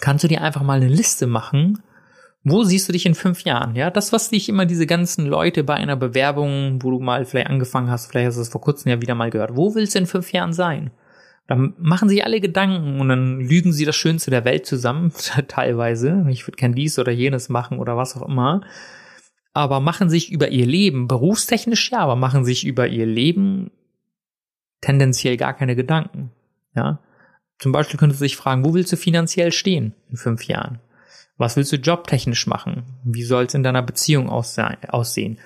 kannst du dir einfach mal eine Liste machen, wo siehst du dich in fünf Jahren? Ja, das, was dich immer diese ganzen Leute bei einer Bewerbung, wo du mal vielleicht angefangen hast, vielleicht hast du es vor kurzem ja wieder mal gehört. Wo willst du in fünf Jahren sein? Dann machen sie alle Gedanken und dann lügen sie das Schönste der Welt zusammen, *laughs* teilweise. Ich würde gern dies oder jenes machen oder was auch immer. Aber machen sich über ihr Leben, berufstechnisch ja, aber machen sich über ihr Leben tendenziell gar keine Gedanken. Ja. Zum Beispiel könntest du dich fragen, wo willst du finanziell stehen in fünf Jahren? Was willst du jobtechnisch machen? Wie soll es in deiner Beziehung aussehen?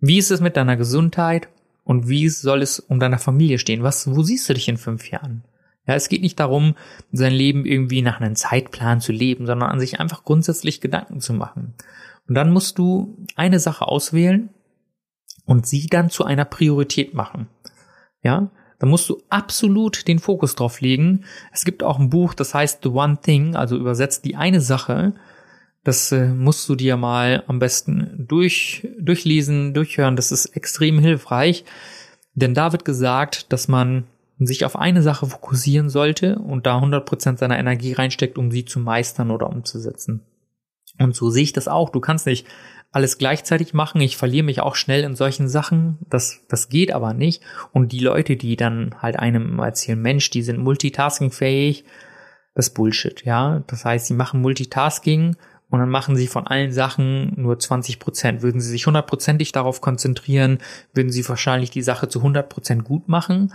Wie ist es mit deiner Gesundheit? Und wie soll es um deiner Familie stehen? Was, wo siehst du dich in fünf Jahren? Ja, es geht nicht darum, sein Leben irgendwie nach einem Zeitplan zu leben, sondern an sich einfach grundsätzlich Gedanken zu machen. Und dann musst du eine Sache auswählen und sie dann zu einer Priorität machen. Ja, da musst du absolut den Fokus drauf legen. Es gibt auch ein Buch, das heißt The One Thing, also übersetzt die eine Sache. Das äh, musst du dir mal am besten durch, durchlesen, durchhören. Das ist extrem hilfreich. Denn da wird gesagt, dass man sich auf eine Sache fokussieren sollte und da 100% seiner Energie reinsteckt, um sie zu meistern oder umzusetzen. Und so sehe ich das auch. Du kannst nicht alles gleichzeitig machen. Ich verliere mich auch schnell in solchen Sachen. Das, das geht aber nicht. Und die Leute, die dann halt einem erzählen, Mensch, die sind multitaskingfähig, das ist Bullshit, ja. Das heißt, sie machen Multitasking und dann machen sie von allen Sachen nur 20 Prozent. Würden sie sich hundertprozentig darauf konzentrieren, würden sie wahrscheinlich die Sache zu 100 Prozent gut machen.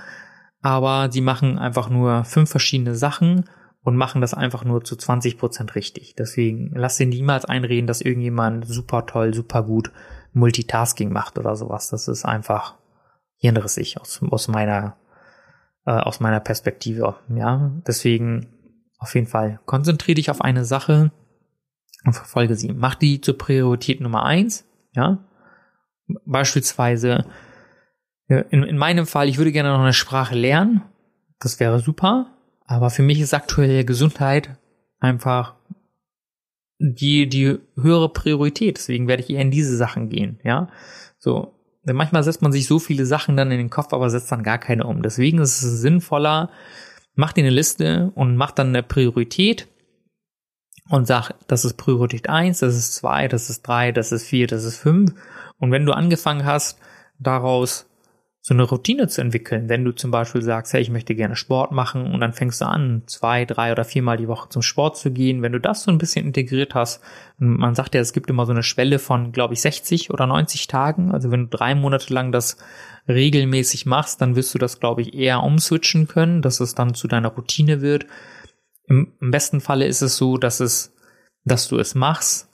Aber sie machen einfach nur fünf verschiedene Sachen und machen das einfach nur zu 20 Prozent richtig. Deswegen lass dir niemals einreden, dass irgendjemand super toll, super gut Multitasking macht oder sowas. Das ist einfach hirnrissig aus, aus meiner, äh, aus meiner Perspektive. Ja, deswegen auf jeden Fall konzentriere dich auf eine Sache und verfolge sie. Mach die zur Priorität Nummer eins, ja. Beispielsweise, in, in meinem Fall, ich würde gerne noch eine Sprache lernen. Das wäre super. Aber für mich ist aktuelle Gesundheit einfach die, die höhere Priorität. Deswegen werde ich eher in diese Sachen gehen, ja. So. Denn manchmal setzt man sich so viele Sachen dann in den Kopf, aber setzt dann gar keine um. Deswegen ist es sinnvoller, mach dir eine Liste und mach dann eine Priorität und sag, das ist Priorität eins, das ist zwei, das ist drei, das ist vier, das ist fünf. Und wenn du angefangen hast, daraus so eine Routine zu entwickeln, wenn du zum Beispiel sagst, hey, ich möchte gerne Sport machen und dann fängst du an, zwei, drei oder viermal die Woche zum Sport zu gehen, wenn du das so ein bisschen integriert hast, man sagt ja, es gibt immer so eine Schwelle von, glaube ich, 60 oder 90 Tagen, also wenn du drei Monate lang das regelmäßig machst, dann wirst du das, glaube ich, eher umswitchen können, dass es dann zu deiner Routine wird. Im, Im, besten Falle ist es so, dass es, dass du es machst,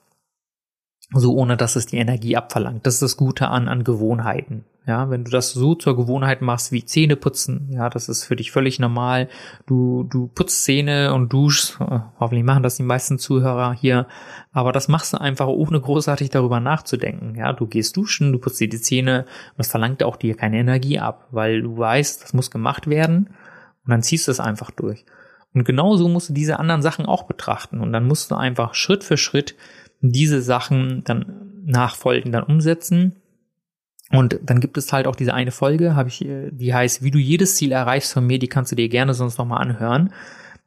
so ohne dass es die Energie abverlangt. Das ist das Gute an, an Gewohnheiten. Ja, wenn du das so zur Gewohnheit machst wie Zähne putzen, ja, das ist für dich völlig normal. Du, du putzt Zähne und duschst. Äh, hoffentlich machen das die meisten Zuhörer hier. Aber das machst du einfach ohne großartig darüber nachzudenken. Ja, du gehst duschen, du putzt dir die Zähne und das verlangt auch dir keine Energie ab, weil du weißt, das muss gemacht werden und dann ziehst du es einfach durch. Und genauso musst du diese anderen Sachen auch betrachten und dann musst du einfach Schritt für Schritt diese Sachen dann nachfolgend dann umsetzen und dann gibt es halt auch diese eine Folge, habe ich, die heißt, wie du jedes Ziel erreichst von mir, die kannst du dir gerne sonst nochmal anhören.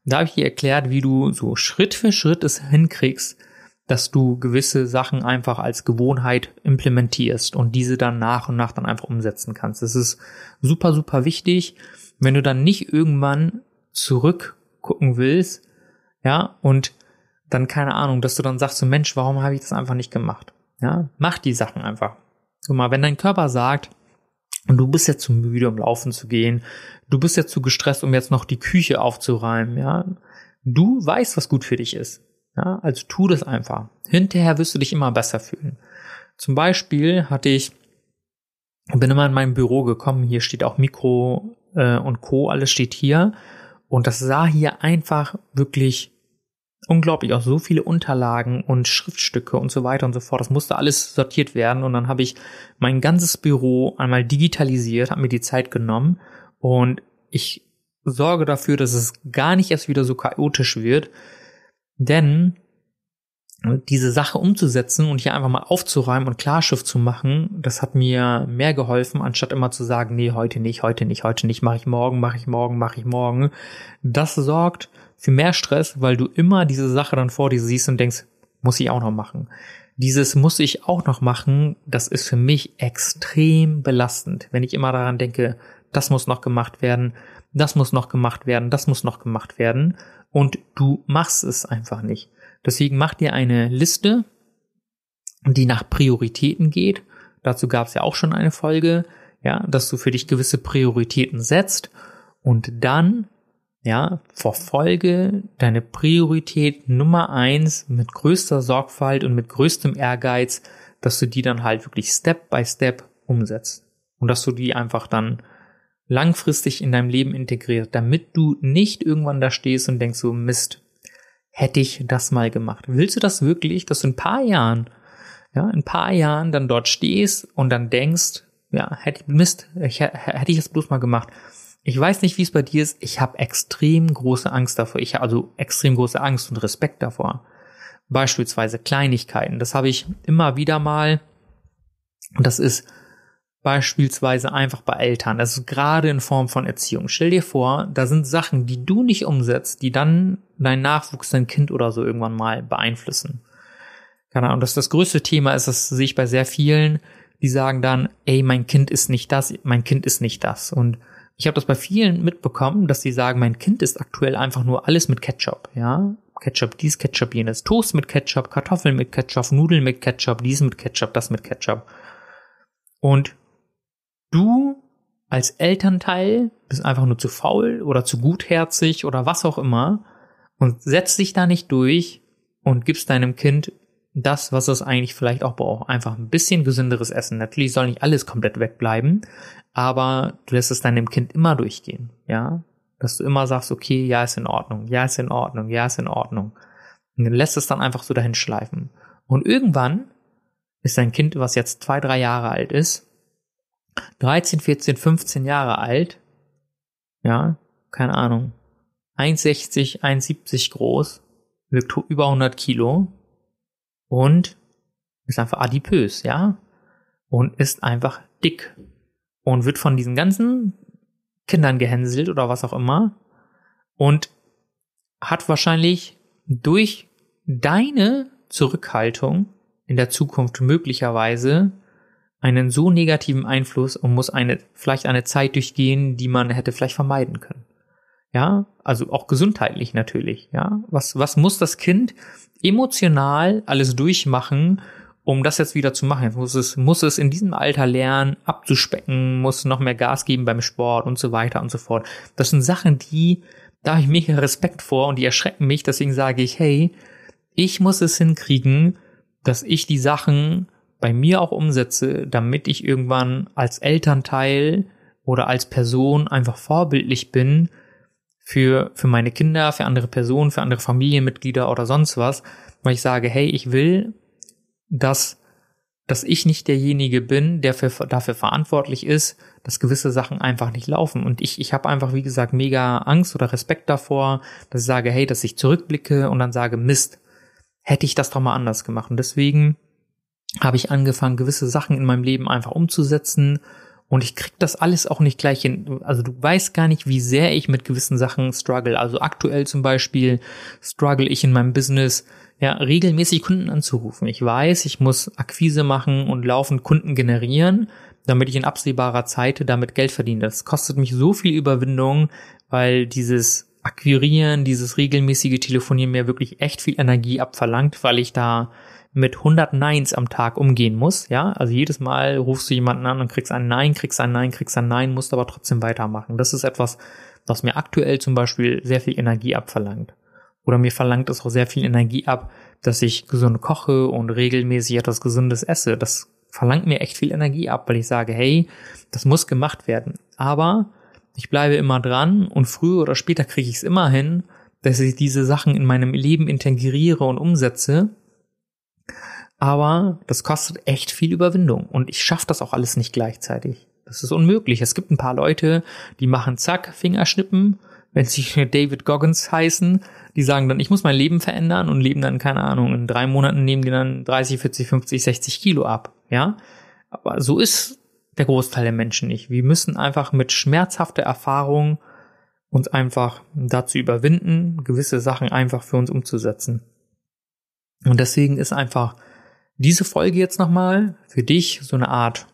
Da habe ich dir erklärt, wie du so Schritt für Schritt es hinkriegst, dass du gewisse Sachen einfach als Gewohnheit implementierst und diese dann nach und nach dann einfach umsetzen kannst. Das ist super, super wichtig, wenn du dann nicht irgendwann zurückgucken willst, ja, und dann keine Ahnung, dass du dann sagst, so Mensch, warum habe ich das einfach nicht gemacht? Ja, mach die Sachen einfach. Guck mal, wenn dein Körper sagt, und du bist jetzt zu müde, um laufen zu gehen, du bist jetzt zu gestresst, um jetzt noch die Küche aufzuräumen, ja, du weißt, was gut für dich ist. Ja, also tu das einfach. Hinterher wirst du dich immer besser fühlen. Zum Beispiel hatte ich, bin immer in mein Büro gekommen, hier steht auch Mikro äh, und Co, alles steht hier. Und das sah hier einfach wirklich unglaublich aus. So viele Unterlagen und Schriftstücke und so weiter und so fort. Das musste alles sortiert werden. Und dann habe ich mein ganzes Büro einmal digitalisiert, habe mir die Zeit genommen und ich sorge dafür, dass es gar nicht erst wieder so chaotisch wird. Denn diese Sache umzusetzen und hier einfach mal aufzuräumen und Klarschrift zu machen, das hat mir mehr geholfen, anstatt immer zu sagen, nee, heute nicht, heute nicht, heute nicht, mache ich morgen, mache ich morgen, mache ich morgen. Das sorgt für mehr Stress, weil du immer diese Sache dann vor dir siehst und denkst, muss ich auch noch machen. Dieses muss ich auch noch machen, das ist für mich extrem belastend, wenn ich immer daran denke, das muss noch gemacht werden, das muss noch gemacht werden, das muss noch gemacht werden und du machst es einfach nicht. Deswegen mach dir eine Liste, die nach Prioritäten geht. Dazu gab es ja auch schon eine Folge, ja, dass du für dich gewisse Prioritäten setzt und dann, ja, verfolge deine Priorität Nummer eins mit größter Sorgfalt und mit größtem Ehrgeiz, dass du die dann halt wirklich Step by Step umsetzt und dass du die einfach dann langfristig in deinem Leben integrierst, damit du nicht irgendwann da stehst und denkst so Mist, hätte ich das mal gemacht. Willst du das wirklich, dass du in ein paar Jahren, ja, in ein paar Jahren dann dort stehst und dann denkst, ja, hätte Mist, ich, hätte ich das bloß mal gemacht. Ich weiß nicht, wie es bei dir ist. Ich habe extrem große Angst davor. Ich habe also extrem große Angst und Respekt davor. Beispielsweise Kleinigkeiten. Das habe ich immer wieder mal. Und das ist beispielsweise einfach bei Eltern. Das ist gerade in Form von Erziehung. Stell dir vor, da sind Sachen, die du nicht umsetzt, die dann dein Nachwuchs, dein Kind oder so irgendwann mal beeinflussen. Keine Ahnung, das, das größte Thema ist, das sehe ich bei sehr vielen, die sagen dann, ey, mein Kind ist nicht das, mein Kind ist nicht das. Und ich habe das bei vielen mitbekommen, dass sie sagen, mein Kind ist aktuell einfach nur alles mit Ketchup, ja. Ketchup dies, Ketchup jenes, Toast mit Ketchup, Kartoffeln mit Ketchup, Nudeln mit Ketchup, dies mit Ketchup, das mit Ketchup. Und du als Elternteil bist einfach nur zu faul oder zu gutherzig oder was auch immer und setzt dich da nicht durch und gibst deinem Kind das, was es eigentlich vielleicht auch braucht. Einfach ein bisschen gesünderes Essen. Natürlich soll nicht alles komplett wegbleiben, aber du lässt es deinem Kind immer durchgehen, ja? Dass du immer sagst, okay, ja, ist in Ordnung, ja, ist in Ordnung, ja, ist in Ordnung. Und dann lässt es dann einfach so dahin schleifen. Und irgendwann ist dein Kind, was jetzt zwei, drei Jahre alt ist, 13, 14, 15 Jahre alt, ja, keine Ahnung, 1,60, 1,70 groß, wirkt über 100 Kilo. Und ist einfach adipös, ja, und ist einfach dick. Und wird von diesen ganzen Kindern gehänselt oder was auch immer. Und hat wahrscheinlich durch deine Zurückhaltung in der Zukunft möglicherweise einen so negativen Einfluss und muss eine, vielleicht eine Zeit durchgehen, die man hätte vielleicht vermeiden können. Ja, also auch gesundheitlich natürlich. Ja, was, was muss das Kind emotional alles durchmachen, um das jetzt wieder zu machen? Jetzt muss es, muss es in diesem Alter lernen, abzuspecken, muss noch mehr Gas geben beim Sport und so weiter und so fort. Das sind Sachen, die, da habe ich mega Respekt vor und die erschrecken mich. Deswegen sage ich, hey, ich muss es hinkriegen, dass ich die Sachen bei mir auch umsetze, damit ich irgendwann als Elternteil oder als Person einfach vorbildlich bin für, für meine Kinder, für andere Personen, für andere Familienmitglieder oder sonst was, weil ich sage, hey, ich will, dass, dass ich nicht derjenige bin, der für, dafür verantwortlich ist, dass gewisse Sachen einfach nicht laufen. Und ich, ich habe einfach, wie gesagt, mega Angst oder Respekt davor, dass ich sage, hey, dass ich zurückblicke und dann sage, Mist, hätte ich das doch mal anders gemacht. Und deswegen habe ich angefangen, gewisse Sachen in meinem Leben einfach umzusetzen Und ich krieg das alles auch nicht gleich hin. Also du weißt gar nicht, wie sehr ich mit gewissen Sachen struggle. Also aktuell zum Beispiel struggle ich in meinem Business, ja, regelmäßig Kunden anzurufen. Ich weiß, ich muss Akquise machen und laufend Kunden generieren, damit ich in absehbarer Zeit damit Geld verdiene. Das kostet mich so viel Überwindung, weil dieses Akquirieren, dieses regelmäßige Telefonieren mir wirklich echt viel Energie abverlangt, weil ich da mit 100 Neins am Tag umgehen muss, ja, also jedes Mal rufst du jemanden an und kriegst ein Nein, kriegst ein Nein, kriegst ein Nein, musst aber trotzdem weitermachen. Das ist etwas, was mir aktuell zum Beispiel sehr viel Energie abverlangt. Oder mir verlangt es auch sehr viel Energie ab, dass ich gesund koche und regelmäßig etwas Gesundes esse. Das verlangt mir echt viel Energie ab, weil ich sage, hey, das muss gemacht werden. Aber ich bleibe immer dran und früher oder später kriege ich es immer hin, dass ich diese Sachen in meinem Leben integriere und umsetze aber das kostet echt viel Überwindung und ich schaffe das auch alles nicht gleichzeitig. Das ist unmöglich. Es gibt ein paar Leute, die machen zack, Fingerschnippen, wenn sie *laughs* David Goggins heißen, die sagen dann, ich muss mein Leben verändern und leben dann, keine Ahnung, in drei Monaten nehmen die dann 30, 40, 50, 60 Kilo ab. Ja? Aber so ist der Großteil der Menschen nicht. Wir müssen einfach mit schmerzhafter Erfahrung uns einfach dazu überwinden, gewisse Sachen einfach für uns umzusetzen. Und deswegen ist einfach diese Folge jetzt nochmal für dich so eine Art,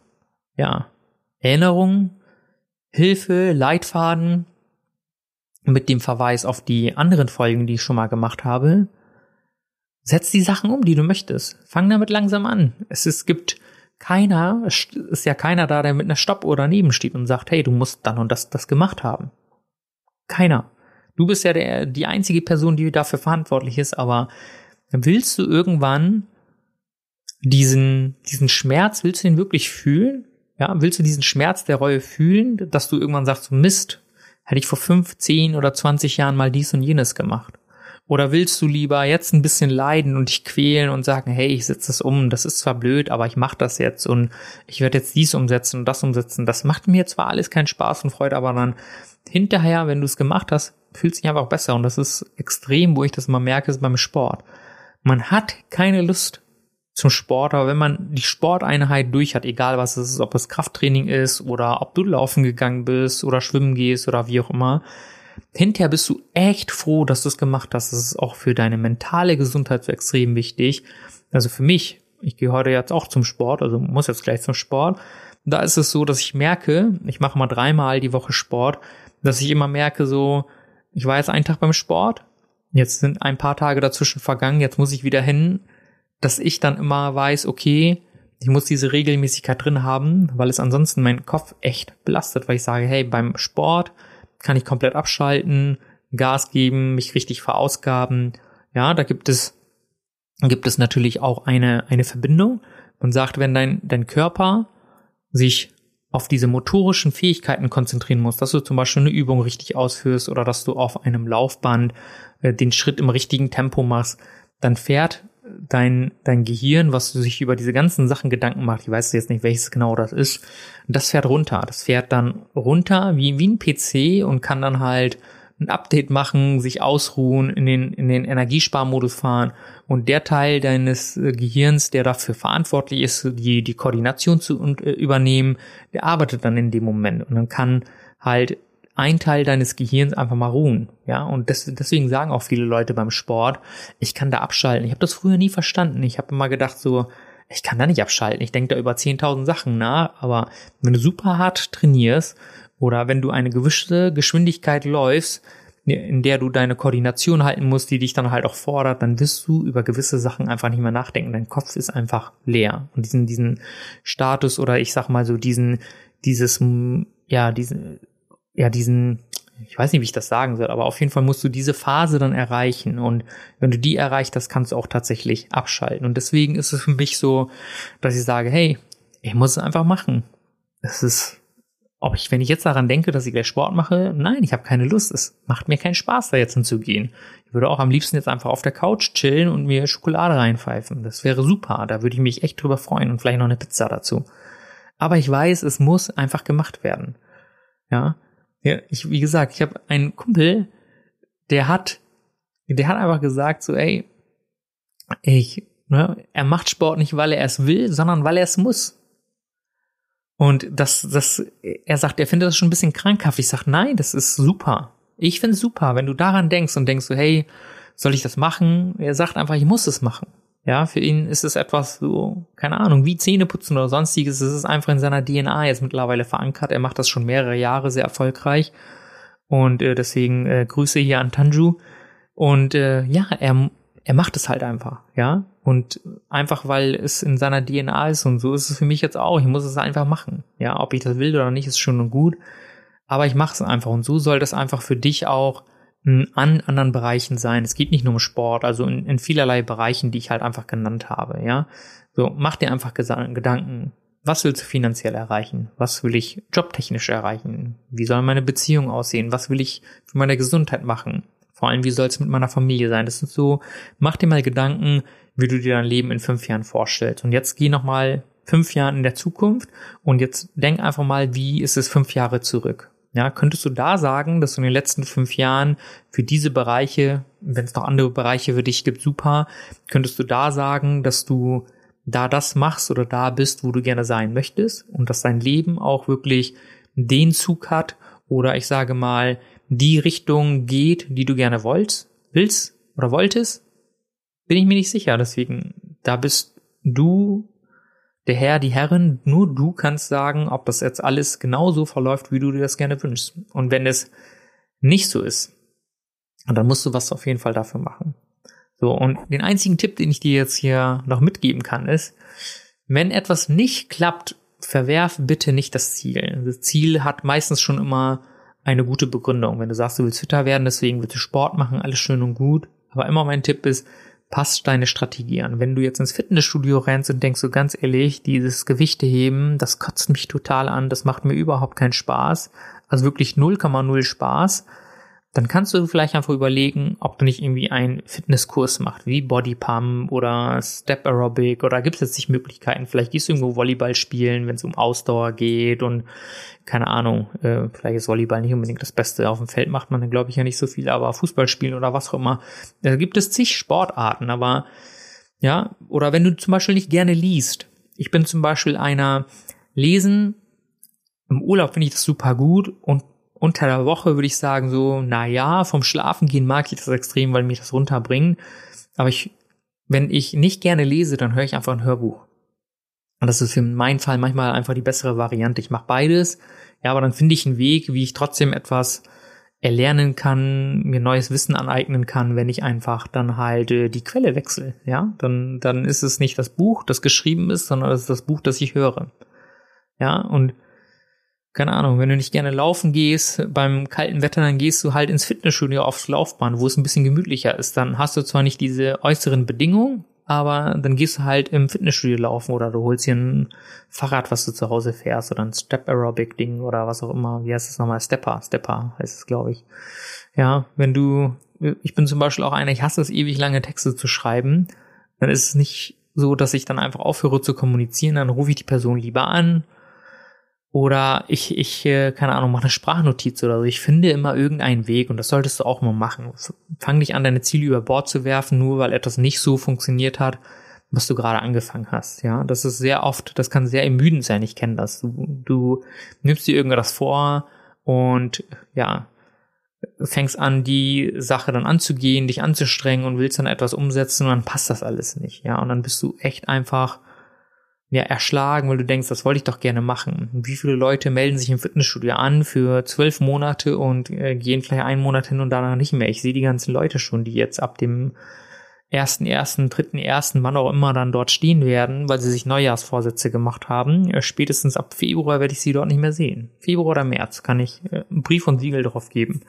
ja, Erinnerung, Hilfe, Leitfaden mit dem Verweis auf die anderen Folgen, die ich schon mal gemacht habe. Setz die Sachen um, die du möchtest. Fang damit langsam an. Es, es gibt keiner, es ist ja keiner da, der mit einer Stoppuhr daneben steht und sagt, hey, du musst dann und das, das gemacht haben. Keiner. Du bist ja der, die einzige Person, die dafür verantwortlich ist, aber willst du irgendwann diesen, diesen Schmerz, willst du ihn wirklich fühlen? Ja, willst du diesen Schmerz der Reue fühlen, dass du irgendwann sagst, Mist, hätte ich vor fünf, zehn oder zwanzig Jahren mal dies und jenes gemacht? Oder willst du lieber jetzt ein bisschen leiden und dich quälen und sagen, hey, ich setze das um, das ist zwar blöd, aber ich mache das jetzt und ich werde jetzt dies umsetzen und das umsetzen. Das macht mir zwar alles keinen Spaß und Freude, aber dann hinterher, wenn du es gemacht hast, fühlt sich einfach besser. Und das ist extrem, wo ich das mal merke, ist beim Sport. Man hat keine Lust zum Sport, aber wenn man die Sporteinheit durch hat, egal was es ist, ob es Krafttraining ist oder ob du laufen gegangen bist oder schwimmen gehst oder wie auch immer, hinterher bist du echt froh, dass du es gemacht hast. Das ist auch für deine mentale Gesundheit so extrem wichtig. Also für mich, ich gehe heute jetzt auch zum Sport, also muss jetzt gleich zum Sport. Da ist es so, dass ich merke, ich mache mal dreimal die Woche Sport, dass ich immer merke, so, ich war jetzt einen Tag beim Sport, jetzt sind ein paar Tage dazwischen vergangen, jetzt muss ich wieder hin dass ich dann immer weiß, okay, ich muss diese Regelmäßigkeit drin haben, weil es ansonsten meinen Kopf echt belastet, weil ich sage, hey, beim Sport kann ich komplett abschalten, Gas geben, mich richtig verausgaben. Ja, da gibt es, gibt es natürlich auch eine, eine Verbindung. Man sagt, wenn dein, dein Körper sich auf diese motorischen Fähigkeiten konzentrieren muss, dass du zum Beispiel eine Übung richtig ausführst oder dass du auf einem Laufband äh, den Schritt im richtigen Tempo machst, dann fährt dein, dein Gehirn, was du sich über diese ganzen Sachen Gedanken macht, ich weiß jetzt nicht, welches genau das ist, das fährt runter. Das fährt dann runter wie, wie ein PC und kann dann halt ein Update machen, sich ausruhen, in den, in den Energiesparmodus fahren. Und der Teil deines äh, Gehirns, der dafür verantwortlich ist, die, die Koordination zu äh, übernehmen, der arbeitet dann in dem Moment. Und dann kann halt ein Teil deines Gehirns einfach mal ruhen. Ja, und das, deswegen sagen auch viele Leute beim Sport, ich kann da abschalten. Ich habe das früher nie verstanden. Ich habe immer gedacht so, ich kann da nicht abschalten. Ich denke da über 10.000 Sachen nach. Aber wenn du super hart trainierst oder wenn du eine gewisse Geschwindigkeit läufst, in der du deine Koordination halten musst, die dich dann halt auch fordert, dann wirst du über gewisse Sachen einfach nicht mehr nachdenken. Dein Kopf ist einfach leer. Und diesen, diesen Status oder ich sag mal so diesen, dieses, ja, diesen, ja, diesen, ich weiß nicht, wie ich das sagen soll, aber auf jeden Fall musst du diese Phase dann erreichen. Und wenn du die erreicht hast, kannst du auch tatsächlich abschalten. Und deswegen ist es für mich so, dass ich sage, hey, ich muss es einfach machen. Es ist, ob ich, wenn ich jetzt daran denke, dass ich gleich Sport mache, nein, ich habe keine Lust. Es macht mir keinen Spaß, da jetzt hinzugehen. Ich würde auch am liebsten jetzt einfach auf der Couch chillen und mir Schokolade reinpfeifen. Das wäre super. Da würde ich mich echt drüber freuen und vielleicht noch eine Pizza dazu. Aber ich weiß, es muss einfach gemacht werden. Ja, ja, ich, wie gesagt, ich habe einen Kumpel, der hat, der hat einfach gesagt, so, ey, ich, ne, er macht Sport nicht, weil er es will, sondern weil er es muss. Und das, das, er sagt, er findet das schon ein bisschen krankhaft. Ich sag, nein, das ist super. Ich finde es super, wenn du daran denkst und denkst so, hey, soll ich das machen? Er sagt einfach, ich muss es machen. Ja, für ihn ist es etwas so, keine Ahnung, wie Zähneputzen oder sonstiges. Es ist einfach in seiner DNA jetzt mittlerweile verankert. Er macht das schon mehrere Jahre sehr erfolgreich. Und äh, deswegen äh, Grüße hier an Tanju. Und äh, ja, er, er macht es halt einfach, ja. Und einfach, weil es in seiner DNA ist und so ist es für mich jetzt auch. Ich muss es einfach machen. Ja, ob ich das will oder nicht, ist schon und gut. Aber ich mache es einfach. Und so soll das einfach für dich auch an anderen Bereichen sein. Es geht nicht nur um Sport, also in, in vielerlei Bereichen, die ich halt einfach genannt habe, ja. So, mach dir einfach Gedanken. Was willst du finanziell erreichen? Was will ich jobtechnisch erreichen? Wie soll meine Beziehung aussehen? Was will ich für meine Gesundheit machen? Vor allem, wie soll es mit meiner Familie sein? Das ist so, mach dir mal Gedanken, wie du dir dein Leben in fünf Jahren vorstellst. Und jetzt geh nochmal fünf Jahre in der Zukunft und jetzt denk einfach mal, wie ist es fünf Jahre zurück? Ja, könntest du da sagen, dass du in den letzten fünf Jahren für diese Bereiche, wenn es noch andere Bereiche für dich gibt, super, könntest du da sagen, dass du da das machst oder da bist, wo du gerne sein möchtest und dass dein Leben auch wirklich den Zug hat oder ich sage mal die Richtung geht, die du gerne wolltest, willst oder wolltest, bin ich mir nicht sicher. Deswegen, da bist du der Herr, die Herrin, nur du kannst sagen, ob das jetzt alles genauso verläuft, wie du dir das gerne wünschst. Und wenn es nicht so ist, dann musst du was auf jeden Fall dafür machen. So, und den einzigen Tipp, den ich dir jetzt hier noch mitgeben kann, ist, wenn etwas nicht klappt, verwerf bitte nicht das Ziel. Das Ziel hat meistens schon immer eine gute Begründung. Wenn du sagst, du willst fitter werden, deswegen willst du Sport machen, alles schön und gut. Aber immer mein Tipp ist, passt deine Strategie an. Wenn du jetzt ins Fitnessstudio rennst und denkst so ganz ehrlich, dieses Gewichte heben, das kotzt mich total an, das macht mir überhaupt keinen Spaß, also wirklich 0,0 Spaß, dann kannst du vielleicht einfach überlegen, ob du nicht irgendwie einen Fitnesskurs machst, wie Bodypump oder Step Aerobic oder gibt es jetzt nicht Möglichkeiten. Vielleicht gehst du irgendwo Volleyball spielen, wenn es um Ausdauer geht und keine Ahnung, äh, vielleicht ist Volleyball nicht unbedingt das Beste. Auf dem Feld macht man dann, glaube ich, ja nicht so viel, aber Fußball spielen oder was auch immer. Da gibt es zig Sportarten, aber ja, oder wenn du zum Beispiel nicht gerne liest. Ich bin zum Beispiel einer, lesen im Urlaub finde ich das super gut und unter der Woche würde ich sagen so, na ja, vom Schlafen gehen mag ich das extrem, weil mich das runterbringt. Aber ich, wenn ich nicht gerne lese, dann höre ich einfach ein Hörbuch. Und das ist für meinen Fall manchmal einfach die bessere Variante. Ich mache beides, ja, aber dann finde ich einen Weg, wie ich trotzdem etwas erlernen kann, mir neues Wissen aneignen kann, wenn ich einfach dann halt äh, die Quelle wechsle, ja, dann dann ist es nicht das Buch, das geschrieben ist, sondern es ist das Buch, das ich höre, ja, und keine Ahnung, wenn du nicht gerne laufen gehst, beim kalten Wetter, dann gehst du halt ins Fitnessstudio aufs Laufbahn, wo es ein bisschen gemütlicher ist. Dann hast du zwar nicht diese äußeren Bedingungen, aber dann gehst du halt im Fitnessstudio laufen oder du holst hier ein Fahrrad, was du zu Hause fährst oder ein Step Aerobic Ding oder was auch immer. Wie heißt das nochmal? Stepper, Stepper heißt es, glaube ich. Ja, wenn du, ich bin zum Beispiel auch einer, ich hasse es ewig lange Texte zu schreiben, dann ist es nicht so, dass ich dann einfach aufhöre zu kommunizieren, dann rufe ich die Person lieber an, oder ich, ich, äh, keine Ahnung, mache eine Sprachnotiz oder so. Ich finde immer irgendeinen Weg und das solltest du auch mal machen. Fang nicht an, deine Ziele über Bord zu werfen, nur weil etwas nicht so funktioniert hat, was du gerade angefangen hast. Ja, das ist sehr oft, das kann sehr ermüdend sein. Ich kenne das. Du, du nimmst dir irgendwas vor und ja, fängst an, die Sache dann anzugehen, dich anzustrengen und willst dann etwas umsetzen und dann passt das alles nicht. Ja, und dann bist du echt einfach ja, erschlagen, weil du denkst, das wollte ich doch gerne machen. Wie viele Leute melden sich im Fitnessstudio an für zwölf Monate und äh, gehen vielleicht einen Monat hin und danach nicht mehr. Ich sehe die ganzen Leute schon, die jetzt ab dem ersten, ersten, dritten, ersten, wann auch immer dann dort stehen werden, weil sie sich Neujahrsvorsätze gemacht haben. Äh, spätestens ab Februar werde ich sie dort nicht mehr sehen. Februar oder März kann ich äh, einen Brief und Siegel drauf geben.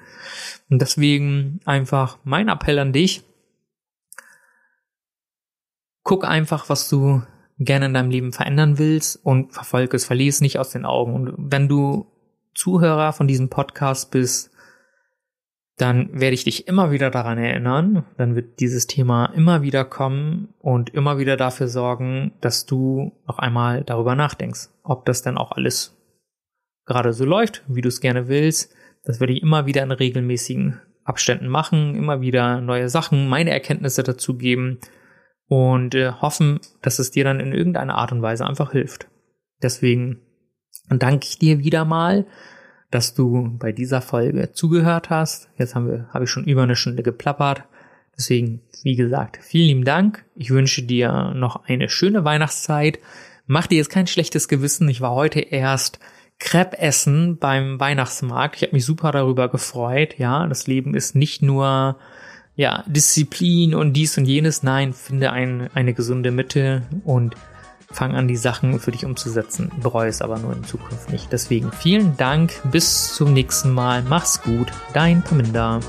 Und deswegen einfach mein Appell an dich. Guck einfach, was du gerne in deinem Leben verändern willst und verfolge es, verliere es nicht aus den Augen. Und wenn du Zuhörer von diesem Podcast bist, dann werde ich dich immer wieder daran erinnern, dann wird dieses Thema immer wieder kommen und immer wieder dafür sorgen, dass du noch einmal darüber nachdenkst, ob das denn auch alles gerade so läuft, wie du es gerne willst. Das werde ich immer wieder in regelmäßigen Abständen machen, immer wieder neue Sachen, meine Erkenntnisse dazu geben und äh, hoffen, dass es dir dann in irgendeiner Art und Weise einfach hilft. Deswegen danke ich dir wieder mal, dass du bei dieser Folge zugehört hast. Jetzt haben wir, habe ich schon über eine Stunde geplappert. Deswegen, wie gesagt, vielen lieben Dank. Ich wünsche dir noch eine schöne Weihnachtszeit. Mach dir jetzt kein schlechtes Gewissen. Ich war heute erst Crepe essen beim Weihnachtsmarkt. Ich habe mich super darüber gefreut. Ja, das Leben ist nicht nur ja Disziplin und dies und jenes. Nein, finde ein, eine gesunde Mitte und fang an, die Sachen für dich umzusetzen. Bereue es aber nur in Zukunft nicht. Deswegen vielen Dank. Bis zum nächsten Mal. Mach's gut. Dein Paminda.